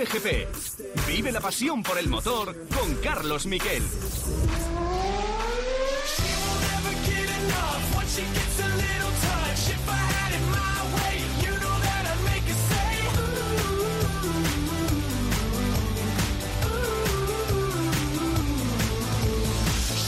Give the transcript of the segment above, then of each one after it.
Cope GP. Vive la pasión por el motor con Carlos Miquel.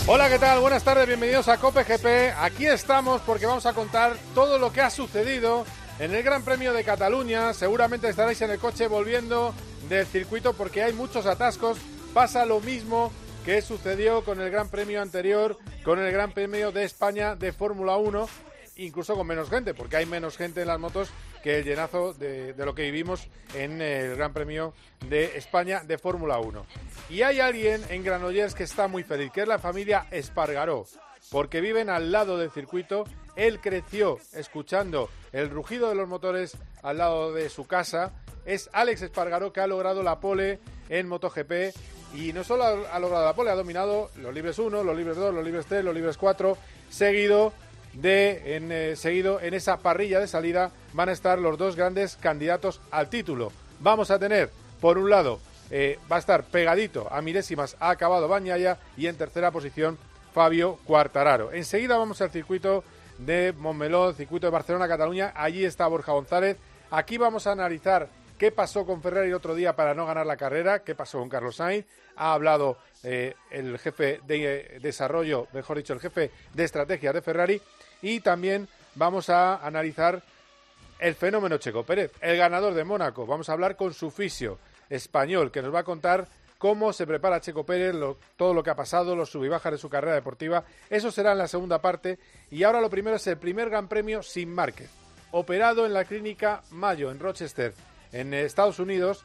Hola, ¿qué tal? Buenas tardes, bienvenidos a Cope GP. Aquí estamos porque vamos a contar todo lo que ha sucedido en el Gran Premio de Cataluña. Seguramente estaréis en el coche volviendo del circuito porque hay muchos atascos. Pasa lo mismo que sucedió con el Gran Premio anterior, con el Gran Premio de España de Fórmula 1, incluso con menos gente, porque hay menos gente en las motos que el llenazo de, lo que vivimos en el Gran Premio de España de Fórmula 1. Y hay alguien en Granollers que está muy feliz, que es la familia Espargaró, porque viven al lado del circuito. Él creció escuchando el rugido de los motores al lado de su casa. Es Alex Espargaró que ha logrado la pole en MotoGP y no solo ha, logrado la pole, ha dominado los libres 1, los libres 2, los libres 3, los libres 4, seguido de en, eh, seguido en esa parrilla de salida van a estar los dos grandes candidatos al título. Vamos a tener, por un lado, eh, va a estar pegadito a milésimas, ha acabado Bañaya y en tercera posición Fabio Cuartararo. Enseguida vamos al circuito de Montmeló, circuito de Barcelona-Cataluña. Allí está Borja González. Aquí vamos a analizar qué pasó con Ferrari el otro día para no ganar la carrera, qué pasó con Carlos Sainz. Ha hablado eh, el jefe de desarrollo, mejor dicho, el jefe de estrategia de Ferrari y también vamos a analizar el fenómeno Checo Pérez, el ganador de Mónaco. Vamos a hablar con su fisio español, que nos va a contar cómo se prepara Checo Pérez, todo lo que ha pasado, los sub de su carrera deportiva. Eso será en la segunda parte. Y ahora lo primero es el primer Gran Premio sin Márquez, operado en la clínica Mayo, en Rochester, en Estados Unidos.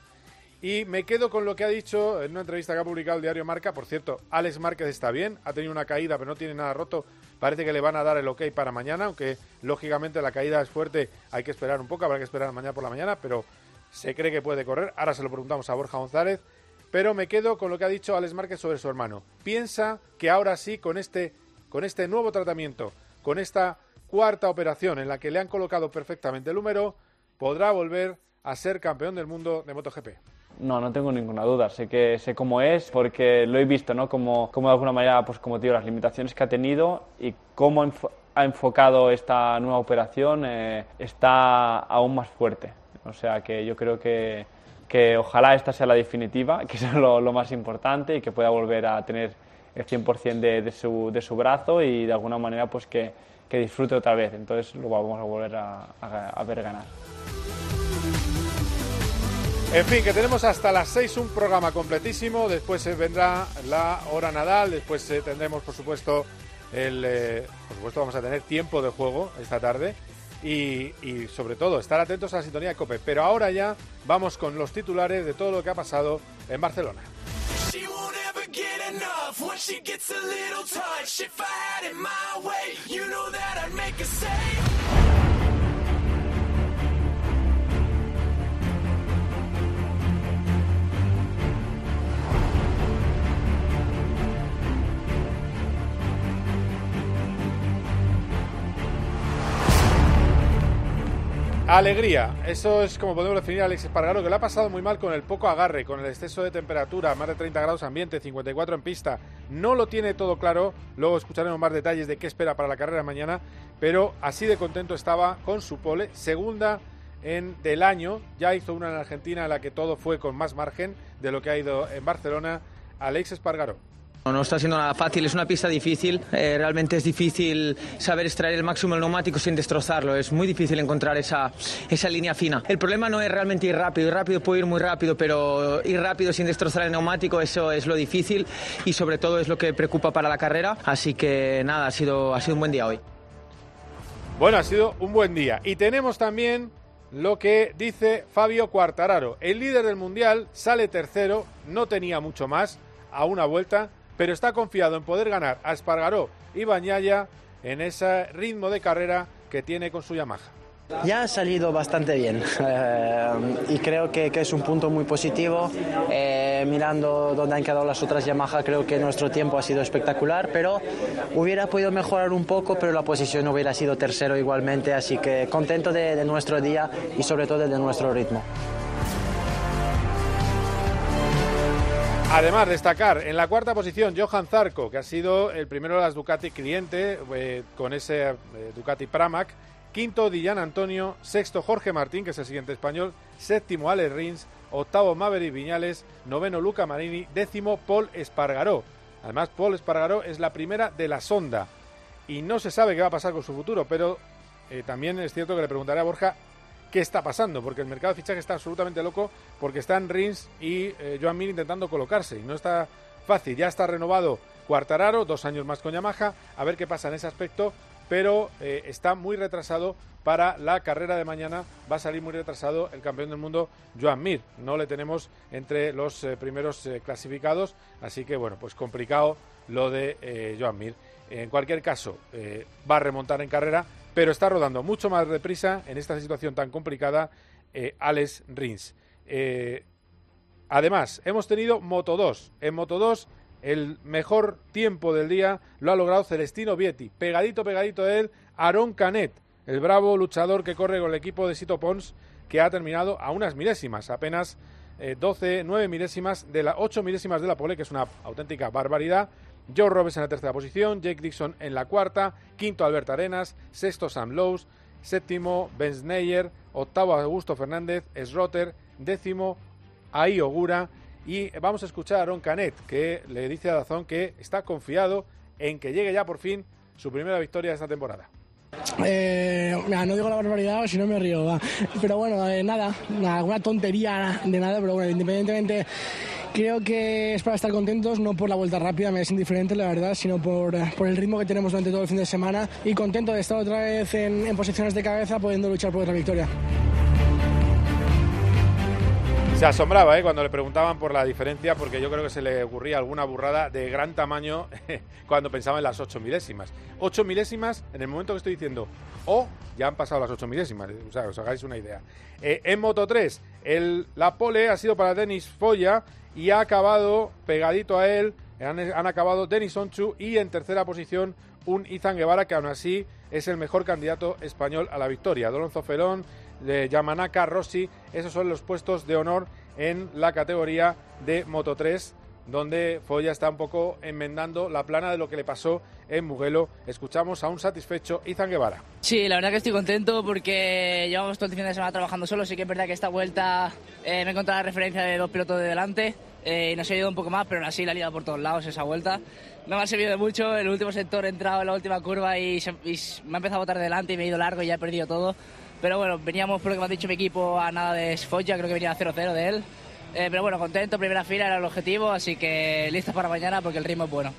Y me quedo con lo que ha dicho en una entrevista que ha publicado el diario Marca. Por cierto, Alex Márquez está bien, ha tenido una caída, pero no tiene nada roto Parece que le van a dar el ok para mañana, aunque lógicamente la caída es fuerte, hay que esperar un poco, habrá que esperar mañana por la mañana, pero se cree que puede correr. Ahora se lo preguntamos a Borja González, pero me quedo con lo que ha dicho Alex Márquez sobre su hermano. Piensa que ahora sí, con este, con este nuevo tratamiento, con esta cuarta operación en la que le han colocado perfectamente el número, podrá volver a ser campeón del mundo de MotoGP. No, no tengo ninguna duda. Sé que sé cómo es porque lo he visto, ¿no? Como, como de alguna manera, pues como digo, las limitaciones que ha tenido y cómo ha enfocado esta nueva operación eh, está aún más fuerte. O sea que yo creo que, que ojalá esta sea la definitiva, que es lo, más importante y que pueda volver a tener el 100% de, de, su, de su brazo y de alguna manera pues que, que disfrute otra vez. Entonces lo vamos a volver a ver ganar. En fin, que tenemos hasta las 6 un programa completísimo, después vendrá la hora Nadal, después eh, tendremos por supuesto el eh, por supuesto vamos a tener tiempo de juego esta tarde y, y, sobre todo estar atentos a la sintonía de Cope. Pero ahora ya vamos con los titulares de todo lo que ha pasado en Barcelona. Alegría, eso es como podemos definir a Alex Espargaro, que le ha pasado muy mal con el poco agarre, con el exceso de temperatura, más de 30 grados ambiente, 54 en pista. No lo tiene todo claro, luego escucharemos más detalles de qué espera para la carrera mañana, pero así de contento estaba con su pole, segunda en, del año, ya hizo una en Argentina en la que todo fue con más margen de lo que ha ido en Barcelona, Alex Espargaro. No está siendo nada fácil, es una pista difícil, eh, realmente es difícil saber extraer el máximo del neumático sin destrozarlo, es muy difícil encontrar esa, esa línea fina. El problema no es realmente ir rápido, ir rápido puede ir muy rápido, pero ir rápido sin destrozar el neumático, eso es lo difícil y sobre todo es lo que preocupa para la carrera, así que nada, ha sido, ha sido un buen día hoy. Bueno, ha sido un buen día y tenemos también lo que dice Fabio Quartararo, el líder del mundial, sale tercero, no tenía mucho más a una vuelta pero está confiado en poder ganar a Espargaró y Bañaya en ese ritmo de carrera que tiene con su Yamaha. Ya ha salido bastante bien eh, y creo que, es un punto muy positivo. Eh, mirando dónde han quedado las otras Yamaha, creo que nuestro tiempo ha sido espectacular, pero hubiera podido mejorar un poco, pero la posición hubiera sido tercero igualmente, así que contento de nuestro día y sobre todo de nuestro ritmo. Además, destacar en la cuarta posición Johan Zarco, que ha sido el primero de las Ducati cliente eh, con ese eh, Ducati Pramac. Quinto, Dillan Antonio. Sexto, Jorge Martín, que es el siguiente español. Séptimo, Alex Rins. Octavo, Maverick Viñales. Noveno, Luca Marini. Décimo, Paul Espargaró. Además, Paul Espargaró es la primera de la sonda. Y no se sabe qué va a pasar con su futuro, pero eh, también es cierto que le preguntaré a Borja qué está pasando, porque el mercado de fichaje está absolutamente loco, porque están Rins y eh, Joan Mir intentando colocarse, y no está fácil. Ya está renovado Cuartararo, dos años más con Yamaha, a ver qué pasa en ese aspecto, pero eh, está muy retrasado para la carrera de mañana. Va a salir muy retrasado el campeón del mundo, Joan Mir. No le tenemos entre los eh, primeros clasificados, así que bueno, pues complicado lo de Joan Mir. En cualquier caso, va a remontar en carrera, pero está rodando mucho más deprisa en esta situación tan complicada eh, Alex Rins. Eh, además, hemos tenido Moto 2. En Moto 2, el mejor tiempo del día lo ha logrado Celestino Vietti. Pegadito, pegadito a él, Aaron Canet, el bravo luchador que corre con el equipo de Sito Pons, que ha terminado a unas milésimas, apenas 12, eh, 9 milésimas de las 8 milésimas de la pole, que es una auténtica barbaridad. Joe Roberts en la tercera posición, Jake Dixon en la cuarta, quinto Albert Arenas, sexto Sam Lowe's, séptimo Ben Sneyer, octavo Augusto Fernández, Srotter, décimo Ai Ogura y vamos a escuchar a Aaron Canet que le dice a Dazón que está confiado en que llegue ya por fin su primera victoria de esta temporada. Eh, no digo la barbaridad si no me río. Pero bueno, eh, nada, alguna tontería de nada, pero bueno, independientemente Creo que es para estar contentos, no por la vuelta rápida, me es indiferente la verdad, sino por, por el ritmo que tenemos durante todo el fin de semana y contento de estar otra vez en, en posiciones de cabeza pudiendo luchar por otra victoria. Se asombraba ¿eh? cuando le preguntaban por la diferencia, porque yo creo que se le ocurría alguna burrada de gran tamaño cuando pensaba en las ocho milésimas. Ocho milésimas en el momento que estoy diciendo, o ya han pasado las ocho milésimas, o sea, os hagáis una idea. Eh, en Moto 3, el, la pole ha sido para Denis Foya y ha acabado pegadito a él, han, acabado Denis Onchu y en tercera posición un Izan Guevara que aún así es el mejor candidato español a la victoria. Dolonzo Felón Yamanaka, Rossi, esos son los puestos de honor en la categoría de Moto 3, donde Foya está un poco enmendando la plana de lo que le pasó en Mugello. Escuchamos a un satisfecho Izan Guevara. Sí, la verdad que estoy contento porque llevamos todo el fin de semana trabajando solo. Sí que es verdad que esta vuelta eh, me he encontrado la referencia de dos pilotos de delante eh, y nos ha ido un poco más, pero así la ha liado por todos lados esa vuelta. No me ha servido de mucho, el último sector he entrado en la última curva y, me ha empezado a botar delante y me he ido largo y ya he perdido todo. Pero bueno, veníamos por lo que me ha dicho mi equipo a nada de Sfoya, creo que venía a 0-0 de él. Eh, pero bueno, contento, primera fila era el objetivo, así que listos para mañana porque el ritmo es bueno.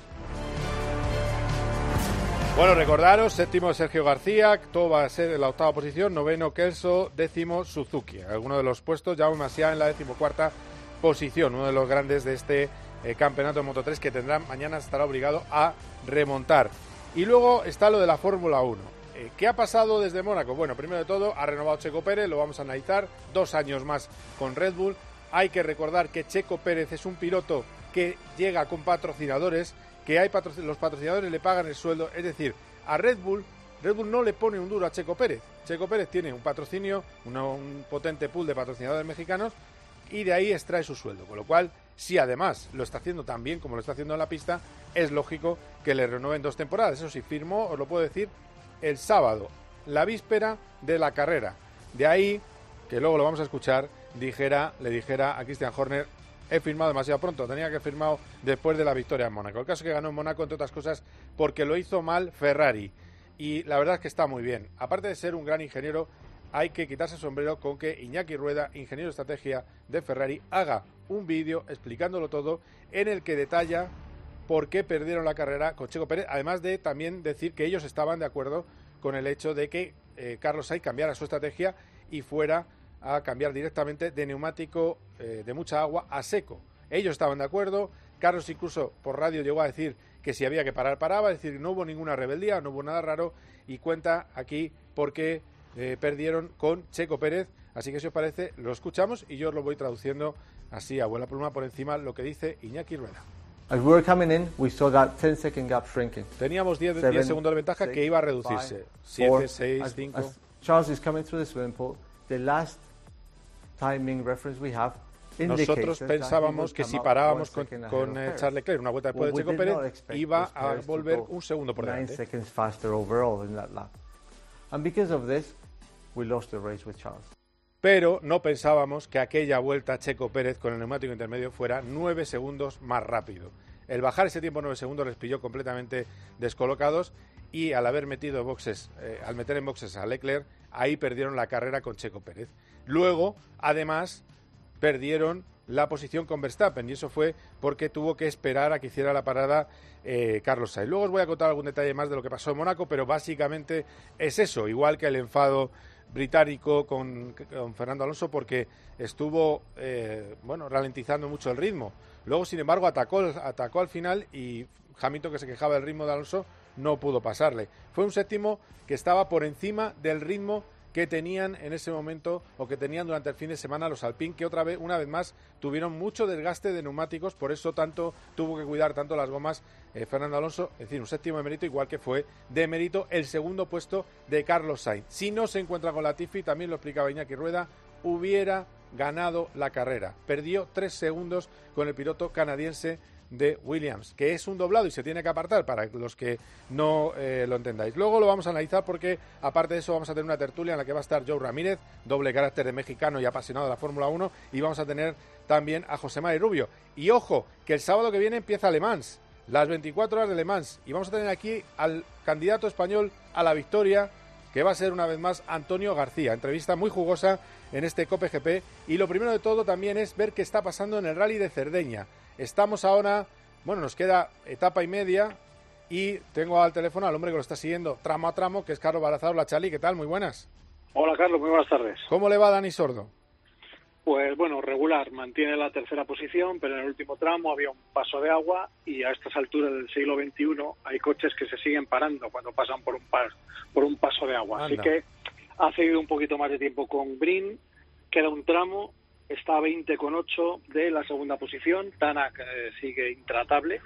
Bueno, recordaros, séptimo Sergio García, todo va a ser en la octava posición, noveno Kelso, décimo Suzuki. Algunos de los puestos, ya ya en la decimocuarta posición, uno de los grandes de este eh, campeonato de Moto 3 que tendrá mañana estará obligado a remontar. Y luego está lo de la Fórmula 1. Eh, ¿Qué ha pasado desde Mónaco? Bueno, primero de todo, ha renovado Checo Pérez, lo vamos a analizar, dos años más con Red Bull. Hay que recordar que Checo Pérez es un piloto que llega con patrocinadores, que hay los patrocinadores le pagan el sueldo, es decir, a Red Bull, Red Bull no le pone un duro a Checo Pérez. Checo Pérez tiene un patrocinio, un potente pool de patrocinadores mexicanos y de ahí extrae su sueldo. Con lo cual, si además lo está haciendo tan bien como lo está haciendo en la pista, es lógico que le renueven dos temporadas. Eso sí, firmó, os lo puedo decir, el sábado, la víspera de la carrera. De ahí, que luego lo vamos a escuchar, dijera, le dijera a Christian Horner, he firmado demasiado pronto, tenía que haber firmado después de la victoria en Mónaco. El caso es que ganó en Mónaco, entre otras cosas, porque lo hizo mal Ferrari. Y la verdad es que está muy bien. Aparte de ser un gran ingeniero, hay que quitarse el sombrero con que Iñaki Rueda, ingeniero de estrategia de Ferrari, haga un vídeo explicándolo todo en el que detalla por qué perdieron la carrera con Checo Pérez, además de también decir que ellos estaban de acuerdo con el hecho de que eh, Carlos Sainz cambiara su estrategia y fuera a cambiar directamente de neumático eh, de mucha agua a seco. Ellos estaban de acuerdo, Carlos incluso por radio llegó a decir que si había que parar, paraba, es decir, no hubo ninguna rebeldía, no hubo nada raro. Y cuenta aquí por qué eh, perdieron con Checo Pérez. Así que si os parece, lo escuchamos y yo os lo voy traduciendo así a buena pluma por encima lo que dice Iñaki Rueda. As we were coming in, we saw that 10 second gap shrinking. Teníamos 10, Seven, 10 segundos de ventaja six, que iba a reducirse. 7, 6, 5. Charles is coming through the swimming pool. The last timing reference we have nosotros pensábamos que si parábamos con, con eh, Charles Leclerc una vuelta después de Checo Pérez, iba a volver un segundo por delante. Pero no pensábamos que aquella vuelta Checo Pérez con el neumático intermedio fuera nueve segundos más rápido. El bajar ese tiempo nueve segundos les pilló completamente descolocados y al haber metido boxes, eh, al meter en boxes a Leclerc, ahí perdieron la carrera con Checo Pérez. Luego, además, perdieron la posición con Verstappen y eso fue porque tuvo que esperar a que hiciera la parada eh, Carlos Sainz. Luego os voy a contar algún detalle más de lo que pasó en Mónaco, pero básicamente es eso, igual que el enfado británico con, Fernando Alonso porque estuvo eh, bueno ralentizando mucho el ritmo. Luego, sin embargo, atacó, atacó al final y Hamilton, que se quejaba del ritmo de Alonso, no pudo pasarle. Fue un séptimo que estaba por encima del ritmo que tenían en ese momento o que tenían durante el fin de semana los Alpine, que otra vez, una vez más, tuvieron mucho desgaste de neumáticos, por eso tanto tuvo que cuidar tanto las gomas eh, Fernando Alonso, es decir, un séptimo de mérito, igual que fue de mérito el segundo puesto de Carlos Sainz. Si no se encuentra con la Tifi, también lo explicaba Iñaki Rueda, hubiera ganado la carrera. Perdió tres segundos con el piloto canadiense de Williams, que es un doblado y se tiene que apartar para los que no eh, lo entendáis. Luego lo vamos a analizar porque, aparte de eso, vamos a tener una tertulia en la que va a estar Joe Ramírez, doble carácter de mexicano y apasionado de la Fórmula 1, y vamos a tener también a José María Rubio. Y ojo, que el sábado que viene empieza Le Mans, las 24 horas de Le Mans, y vamos a tener aquí al candidato español a la victoria, que va a ser una vez más Antonio García. Entrevista muy jugosa en este COPE GP. Y lo primero de todo también es ver qué está pasando en el rally de Cerdeña. Estamos ahora, bueno, nos queda etapa y media y tengo al teléfono al hombre que lo está siguiendo tramo a tramo, que es Carlos Barazao, la Chali. ¿Qué tal? Muy buenas. Hola, Carlos. Muy buenas tardes. ¿Cómo le va Dani Sordo? Pues bueno, regular, mantiene la tercera posición, pero en el último tramo había un paso de agua y a estas alturas del siglo XXI hay coches que se siguen parando cuando pasan por un, por un paso de agua. Así que ha seguido un poquito más de tiempo con Brin, queda un tramo está a 20 con 8 de la segunda posición. Tanak eh, sigue intratable,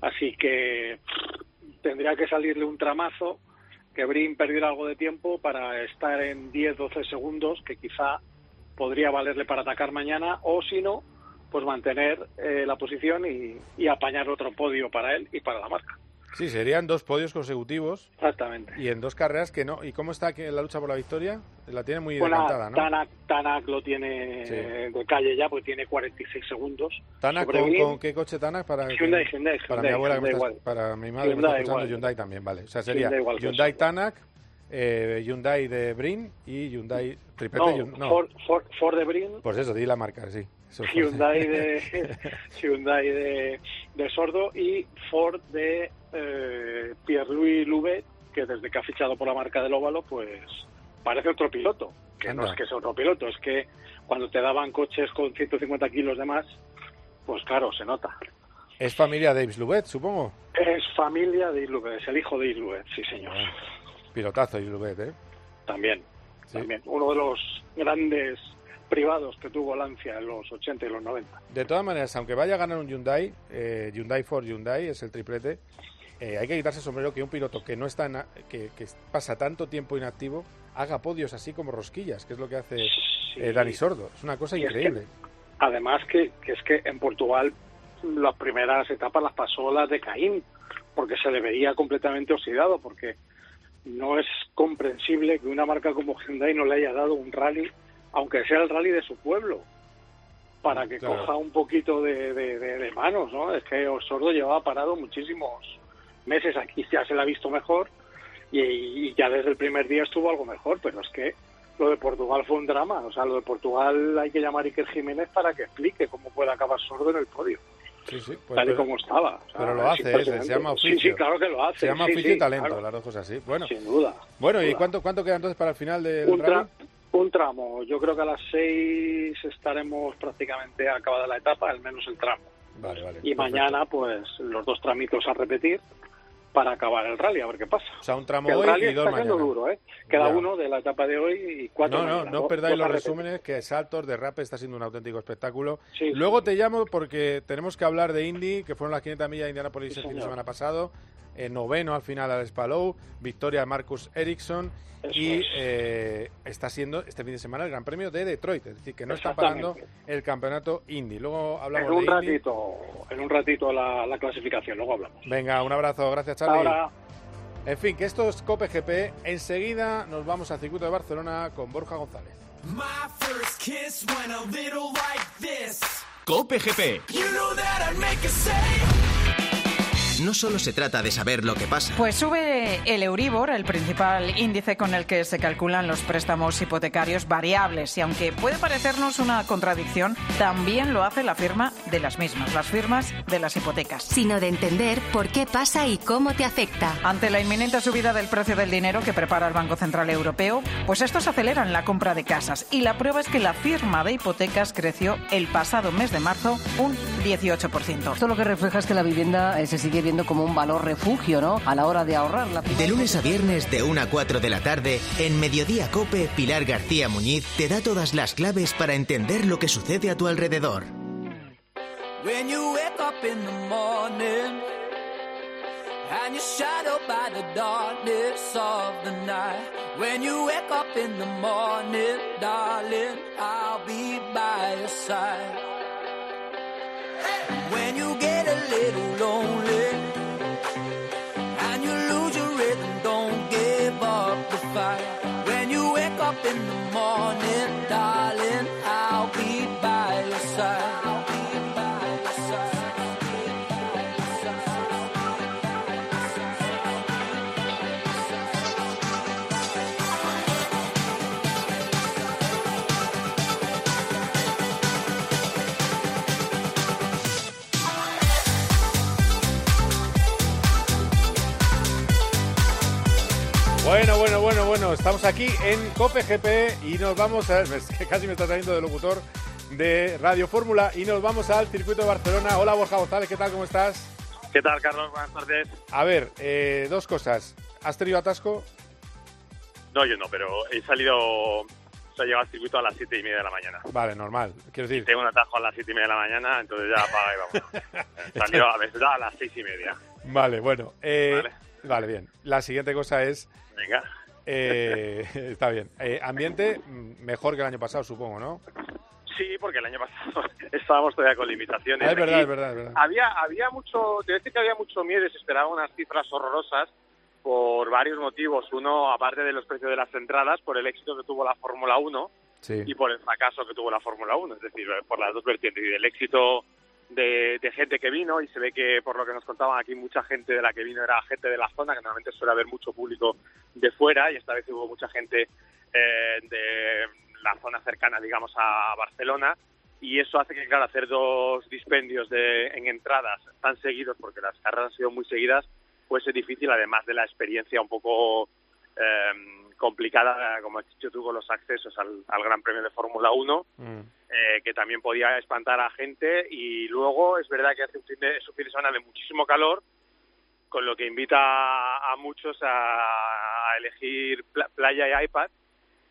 así que tendría que salirle un tramazo que Brin perdiera algo de tiempo para estar en 10-12 segundos, que quizá podría valerle para atacar mañana, o si no, pues mantener eh, la posición y apañar otro podio para él y para la marca. Sí, serían dos podios consecutivos. Exactamente. Y en dos carreras que no. ¿Y cómo está la lucha por la victoria? La tiene muy bueno, decantada, ¿no? Tanak, lo tiene de calle ya, porque tiene 46 segundos. ¿Tanak con, qué coche Tanak? Para, Hyundai, Hyundai, para mi abuela, para mi madre que me está escuchando, Hyundai también, vale. O sea, sería Hyundai, Tanak, eh, Hyundai de Brin y Hyundai Tripete. No, Ford, Ford, de Brin. Pues eso, di la marca, sí. Hyundai de Hyundai de, de Sordo y Ford de eh, Pierre-Louis Louvet, que desde que ha fichado por la marca del óvalo, pues parece otro piloto. Que no es que sea otro piloto, es que cuando te daban coches con 150 kilos de más, pues claro, se nota. ¿Es familia de Yves Louvet, supongo? Es familia de Yves Louvet, es el hijo de Yves Louvet, sí señor. pilotazo Yves Louvet, ¿eh? También, también. Uno de los grandes privados que tuvo Lancia en los 80 y los 90. De todas maneras, aunque vaya a ganar un Hyundai, eh, Hyundai for Hyundai es el triplete, eh, hay que quitarse el sombrero que un piloto que no está que, pasa tanto tiempo inactivo haga podios así como rosquillas, que es lo que hace eh, Dani Sordo. Es una cosa increíble. además que, es que en Portugal las primeras etapas las pasó las de Caín, porque se le veía completamente oxidado, porque no es comprensible que una marca como Hyundai no le haya dado un rally, aunque sea el rally de su pueblo, para que coja un poquito de, de, manos, ¿no? Es que Sordo llevaba parado muchísimos meses aquí ya se la ha visto mejor y, ya desde el primer día estuvo algo mejor, pero es que lo de Portugal fue un drama. O sea, lo de Portugal hay que llamar a Iker Jiménez para que explique cómo puede acabar sordo en el podio. Sí, sí, pues tal y como estaba. pero lo hace, ¿eh? se llama oficio. Sí, sí, claro que lo hace. Se llama oficio y talento, las dos cosas así. Bueno, sin duda. Bueno, ¿y cuánto, cuánto queda entonces para el final del un rally? Un tramo. Yo creo que a las seis estaremos prácticamente acabada la etapa, al menos el tramo. Vale, vale. Y mañana, pues, los dos tramitos a repetir para acabar el rally, a ver qué pasa. O sea, un tramo hoy y dos mañana. duro, ¿eh? Queda uno de la etapa de hoy y cuatro No, no, no perdáis los resúmenes, que Saltos de Rap está siendo un auténtico espectáculo. Luego te llamo porque tenemos que hablar de Indy, que fueron las 500 millas de Indianapolis el fin de semana pasado. Eh, noveno al final al Spalou, victoria de Marcus Ericsson y eh, está siendo este fin de semana el Gran Premio de Detroit, es decir, que no está parando el campeonato Indy. Luego hablamos en un de ratito, en un ratito la, la, clasificación, luego hablamos. Venga, un abrazo, gracias Charlie. En fin, que esto es Cope GP. Enseguida nos vamos al circuito de Barcelona con Borja González. Cope GP. No solo se trata de saber lo que pasa. Pues sube el Euribor, el principal índice con el que se calculan los préstamos hipotecarios variables. Y aunque puede parecernos una contradicción, también lo hace la firma de las mismas, las firmas de las hipotecas. Sino de entender por qué pasa y cómo te afecta. Ante la inminente subida del precio del dinero que prepara el Banco Central Europeo, pues estos aceleran la compra de casas. Y la prueba es que la firma de hipotecas creció el pasado mes de marzo un 18%. Esto lo que refleja es que la vivienda eh, se sigue viendo como un valor refugio, ¿no? A la hora de ahorrar. La de lunes a viernes de 1 a 4 de la tarde, en Mediodía Cope, Pilar García Muñiz te da todas las claves para entender lo que sucede a tu alrededor. When you wake up in the morning and you're shadowed by the darkness of the night. When you wake up in the morning, darling, I'll be by your side. When you get a little lonely. When you wake up in the morning, darling, bueno, estamos aquí en Cope GP y nos vamos a... Casi me está saliendo de locutor de Radio Fórmula y nos vamos al circuito de Barcelona. Hola Borja González, ¿qué tal? ¿Cómo estás? ¿Qué tal, Carlos? Buenas tardes. A ver, eh, dos cosas. ¿Has tenido atasco? No, yo no, pero he salido... O sea, llegado al circuito a las siete y media de la mañana. Vale, normal. Quiero decir... Tengo un atajo a las siete y media de la mañana, entonces ya apaga y vamos. Salió a veces a las seis y media. Vale, bueno. Eh, vale. vale, bien. La siguiente cosa es Venga. Eh, está bien. Eh, ambiente mm, mejor que el año pasado, supongo, ¿no? Sí, porque el año pasado estábamos todavía con limitaciones. Ah, es verdad, es verdad, es verdad. Había, había mucho, te decir que había mucho miedo y se esperaban unas cifras horrorosas por varios motivos. Uno, aparte de los precios de las entradas, por el éxito que tuvo la Fórmula 1 sí. y por el fracaso que tuvo la Fórmula 1, es decir, por las dos vertientes. Y del éxito de, gente que vino y se ve que por lo que nos contaban aquí mucha gente de la que vino era gente de la zona, que normalmente suele haber mucho público de fuera y esta vez hubo mucha gente eh, de la zona cercana, digamos, a Barcelona y eso hace que, claro, hacer dos dispendios de, en entradas tan seguidos, porque las carreras han sido muy seguidas, pues es difícil, además de la experiencia un poco eh, complicada, como has dicho tú, con los accesos al, al Gran Premio de Fórmula 1, mm. eh, que también podía espantar a gente. Y luego es verdad que hace un fin de, es un fin de semana de muchísimo calor, con lo que invita a, a muchos a, a elegir pl playa y iPad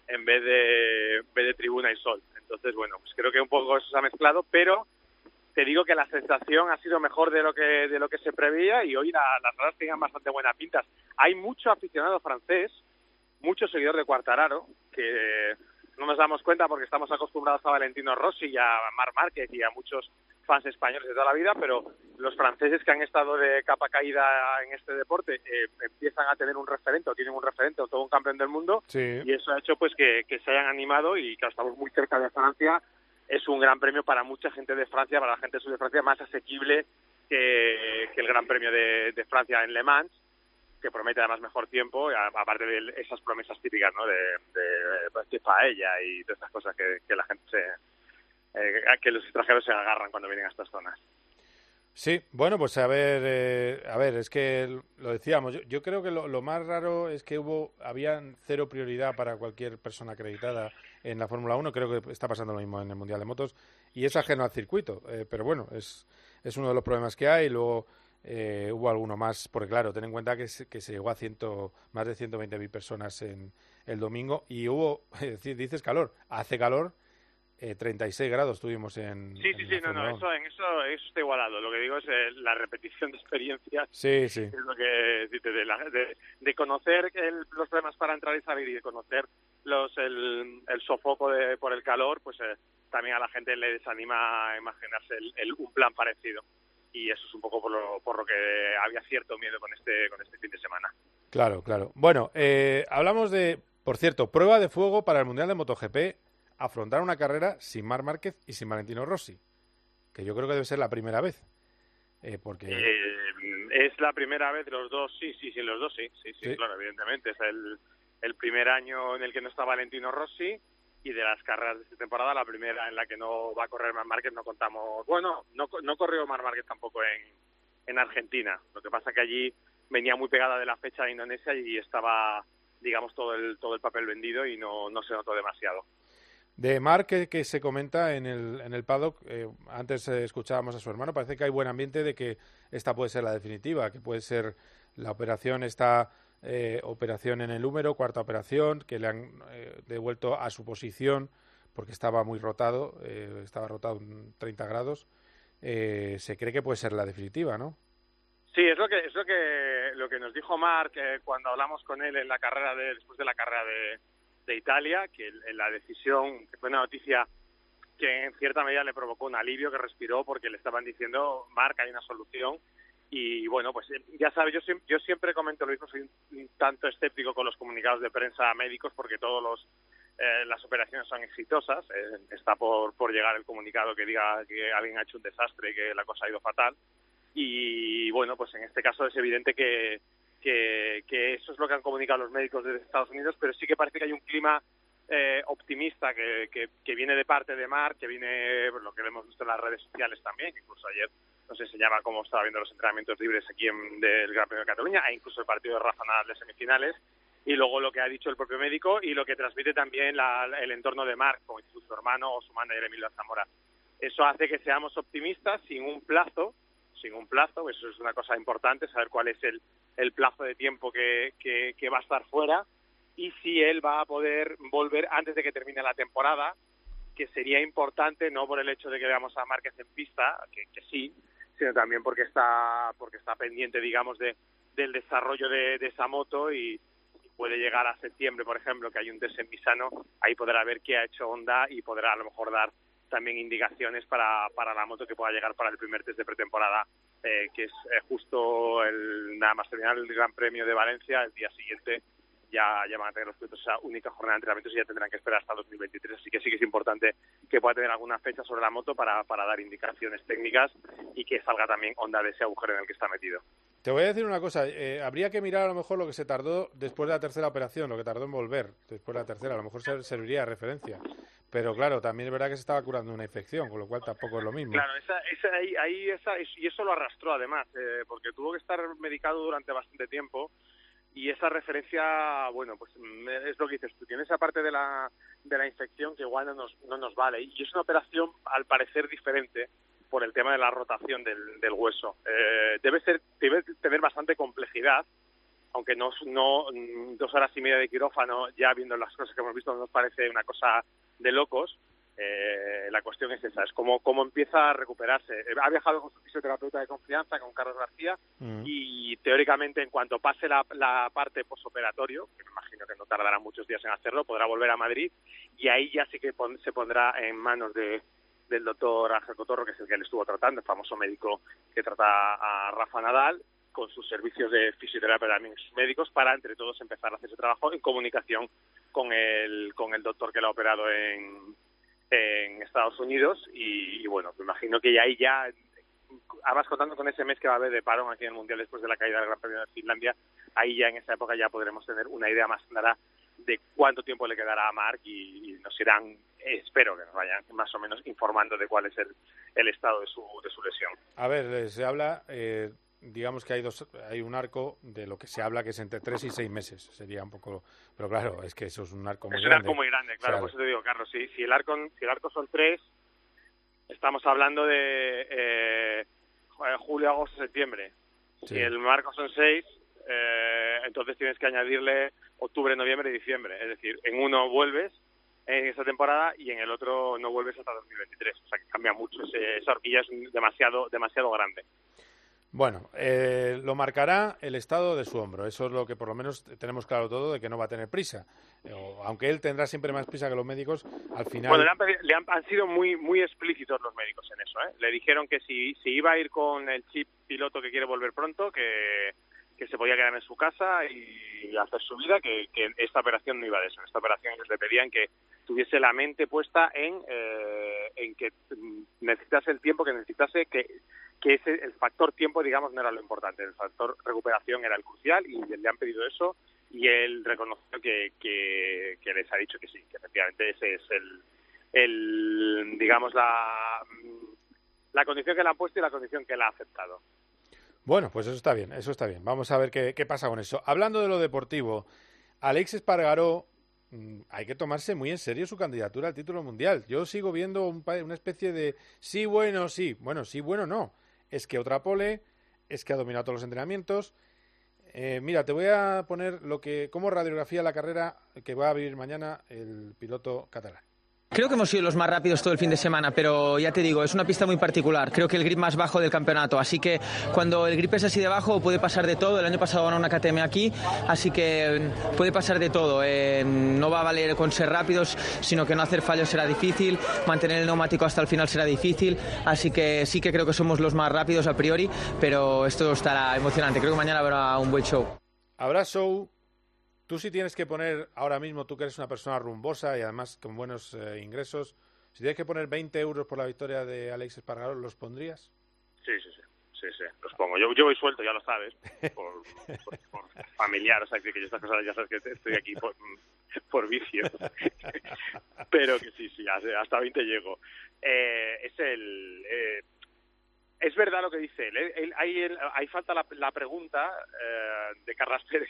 en vez de, en vez de tribuna y sol. Entonces, bueno, pues creo que un poco eso se ha mezclado, pero te digo que la sensación ha sido mejor de lo que de lo que se preveía y hoy la, las raras tenían bastante buenas pintas. Hay mucho aficionado francés mucho seguidor de Cuartararo, que no nos damos cuenta porque estamos acostumbrados a Valentino Rossi y a Mar Márquez y a muchos fans españoles de toda la vida, pero los franceses que han estado de capa caída en este deporte eh, empiezan a tener un referente o tienen un referente o todo un campeón del mundo sí. y eso ha hecho pues que, que se hayan animado y que estamos muy cerca de Francia es un gran premio para mucha gente de Francia, para la gente sur de Francia más asequible que, que el Gran Premio de, de Francia en Le Mans que promete además mejor tiempo, aparte de esas promesas típicas, ¿no? De, pues, paella y todas estas cosas que, la gente se, eh, que los extranjeros se agarran cuando vienen a estas zonas. Sí, bueno, pues a ver, eh, a ver, es que lo decíamos. Yo, yo creo que lo, lo, más raro es que hubo, había cero prioridad para cualquier persona acreditada en la Fórmula 1. Creo que está pasando lo mismo en el Mundial de Motos y es ajeno al circuito. Eh, pero bueno, es, es uno de los problemas que hay. Luego eh, hubo alguno más, porque claro, ten en cuenta que se, que se llegó a ciento, más de 120.000 personas en el domingo y hubo, dices calor, hace calor, eh, 36 grados tuvimos en. Sí, sí, sí, no, no, eso, en eso, eso está igualado. Lo que digo es eh, la repetición de experiencias. Sí, sí. Es lo que de, de, conocer los problemas para entrar y salir y de conocer los el, el sofoco de, por el calor, pues eh, también a la gente le desanima a imaginarse el, un plan parecido. Y eso es un poco por lo, por lo que había cierto miedo con este, con este fin de semana. Claro, claro. Bueno, eh, hablamos de, por cierto, prueba de fuego para el Mundial de MotoGP afrontar una carrera sin Mar Márquez y sin Valentino Rossi, que yo creo que debe ser la primera vez. Eh, porque eh, es la primera vez los dos, sí, sí, sí, los dos sí, sí, sí, claro, evidentemente. Es el, el primer año en el que no está Valentino Rossi y de las carreras de esta temporada, la primera en la que no va a correr Mar Márquez, no contamos. Bueno, no, no corrió Mar Márquez tampoco en, en Argentina. Lo que pasa que allí venía muy pegada de la fecha de Indonesia y estaba, digamos, todo el, todo el papel vendido y no, no se notó demasiado. De Mark, que, se comenta en el, en el paddock, eh, antes eh, escuchábamos a su hermano, parece que hay buen ambiente de que esta puede ser la definitiva, que puede ser la operación, esta eh, operación en el número, cuarta operación, que le han devuelto a su posición porque estaba muy rotado, estaba rotado en 30 grados. se cree que puede ser la definitiva, ¿no? Sí, es lo que es lo que lo que nos dijo Mark cuando hablamos con él en la carrera de después de la carrera de de Italia, que la decisión, que fue una noticia que en cierta medida le provocó un alivio que respiró porque le estaban diciendo, Marca, hay una solución. Y bueno, pues eh, ya sabes, yo, yo siempre comento lo mismo, soy un tanto escéptico con los comunicados de prensa médicos porque todos los eh, las operaciones son exitosas. Eh, está por, por llegar el comunicado que diga que alguien ha hecho un desastre que la cosa ha ido fatal. Y bueno, pues en este caso es evidente que, que, eso es lo que han comunicado los médicos de Estados Unidos, pero sí que parece que hay un clima eh, optimista que, que, viene de parte de Mar, que viene lo que hemos visto en las redes sociales también, incluso ayer nos enseñaba cómo estaba viendo los entrenamientos libres aquí en del Gran Premio de Cataluña, e incluso el partido de Rafa Nadal de semifinales, y luego lo que ha dicho el propio médico y lo que transmite también el entorno de Marc, como su hermano o su manager Emilio Zamora. Eso hace que seamos optimistas sin un plazo, sin un plazo, eso es una cosa importante, saber cuál es el, plazo de tiempo que, que, va a estar fuera y si él va a poder volver antes de que termine la temporada, que sería importante no por el hecho de que veamos a Márquez en pista, que, sí, sino también porque está porque está pendiente, digamos, de del desarrollo de, esa moto y, puede llegar a septiembre, por ejemplo, que hay un test en Misano, ahí podrá ver qué ha hecho Honda y podrá a lo mejor dar también indicaciones para, para la moto que pueda llegar para el primer test de pretemporada eh, que es eh, justo el, nada más terminar el Gran Premio de Valencia, el día siguiente ya, ya van a tener los pilotos esa única jornada de entrenamientos y ya tendrán que esperar hasta 2023. Así que sí que es importante que pueda tener alguna fecha sobre la moto para, para dar indicaciones técnicas y que salga también onda de ese agujero en el que está metido. Te voy a decir una cosa, eh, habría que mirar a lo mejor lo que se tardó después de la tercera operación, lo que tardó en volver después de la tercera, a lo mejor serviría de referencia. Pero claro, también es verdad que se estaba curando una infección, con lo cual tampoco es lo mismo. Claro, esa, esa, ahí, ahí esa, y eso lo arrastró además, eh, porque tuvo que estar medicado durante bastante tiempo y esa referencia, bueno, pues mm, es lo que dices tú, tiene esa parte de la, de la infección que igual no nos, no nos vale. Y es una operación, al parecer, diferente por el tema de la rotación del, del hueso. Eh, debe, ser, debe tener bastante complejidad, aunque no, no mm, dos horas y media de quirófano, ya viendo las cosas que hemos visto, nos parece una cosa de locos. Eh, la cuestión es esa, es cómo, cómo empieza a recuperarse. Eh, ha viajado con su fisioterapeuta de confianza, con Carlos García, mm. y teóricamente en cuanto pase la, la parte posoperatorio, que me imagino que no tardará muchos días en hacerlo, podrá volver a Madrid y ahí ya sí que se pondrá en manos de, del doctor Ángel Cotorro, que es el que le estuvo tratando, el famoso médico que trata a Rafa Nadal, con sus servicios de fisioterapia también sus médicos para entre todos empezar a hacer ese trabajo en comunicación con el con el doctor que lo ha operado en, en Estados Unidos y, bueno me imagino que ya ahí ya además contando con ese mes que va a haber de parón aquí en el mundial después de la caída del Gran Premio de Finlandia ahí ya en esa época ya podremos tener una idea más clara de cuánto tiempo le quedará a Mark y, nos irán espero que nos vayan más o menos informando de cuál es el, el estado de su, de su lesión. A ver, eh, se habla eh, digamos que hay dos hay un arco de lo que se habla que es entre tres y seis meses. Sería un poco pero claro es que eso es un arco muy grande es un arco muy grande claro por eso te digo Carlos si, si el arco si el arco son tres estamos hablando de eh, julio agosto septiembre. Si el marco son seis eh, entonces tienes que añadirle octubre noviembre y diciembre. Es decir en uno vuelves en esta temporada y en el otro no vuelves hasta 2023. O sea que cambia mucho, esa horquilla es demasiado, demasiado grande. Bueno, eh, lo marcará el estado de su hombro. Eso es lo que por lo menos tenemos claro todo de que no va a tener prisa. aunque él tendrá siempre más prisa que los médicos, al final. Bueno, le han, sido muy muy explícitos los médicos en eso. ¿eh? Le dijeron que si, iba a ir con el chip piloto que quiere volver pronto, que, se podía quedar en su casa y hacer su vida, que, que esta operación no iba de eso. En esta operación ellos le pedían que tuviese la mente puesta en, eh, en que necesitase el tiempo que necesitase, que que ese, el factor tiempo, digamos, no era lo importante, el factor recuperación era el crucial y le han pedido eso y él reconoció que, que, les ha dicho que sí, que efectivamente ese es el, el digamos, la, la condición que le han puesto y la condición que él ha aceptado. Bueno, pues eso está bien, eso está bien. Vamos a ver qué, qué pasa con eso. Hablando de lo deportivo, Alex Espargaró mm, hay que tomarse muy en serio su candidatura al título mundial. Yo sigo viendo una especie de sí, bueno, sí, bueno, sí, bueno, no es que otra pole, es que ha dominado todos los entrenamientos. Eh, mira, te voy a poner lo que, como radiografía la carrera que va a vivir mañana el piloto catalán. Creo que hemos sido los más rápidos todo el fin de semana, pero ya te digo, es una pista muy particular. Creo que el grip más bajo del campeonato, así que cuando el grip es así de bajo puede pasar de todo. El año pasado ganó una KTM aquí, así que mm, puede pasar de todo. Eh, no va a valer con ser rápidos, sino que no hacer fallos será difícil, mantener el neumático hasta el final será difícil, así que sí que creo que somos los más rápidos a priori, pero esto estará emocionante. Creo que mañana habrá un buen show. Habrá show Tú si tienes que poner, ahora mismo tú que eres una persona rumbosa y además con buenos eh, ingresos, si tienes que poner 20 euros por la victoria de Alex Espargaró, ¿los pondrías? Sí, sí, sí. Sí, sí, los pongo. Yo, yo voy suelto, ya lo sabes, por, familiar, o sea, que yo estas cosas ya sabes que estoy aquí por, por vicio. Pero que sí, sí, hasta 20 llego. Eh, es el... Eh, es verdad lo que dice él. ahí, falta la, pregunta eh, de Carlas Pérez,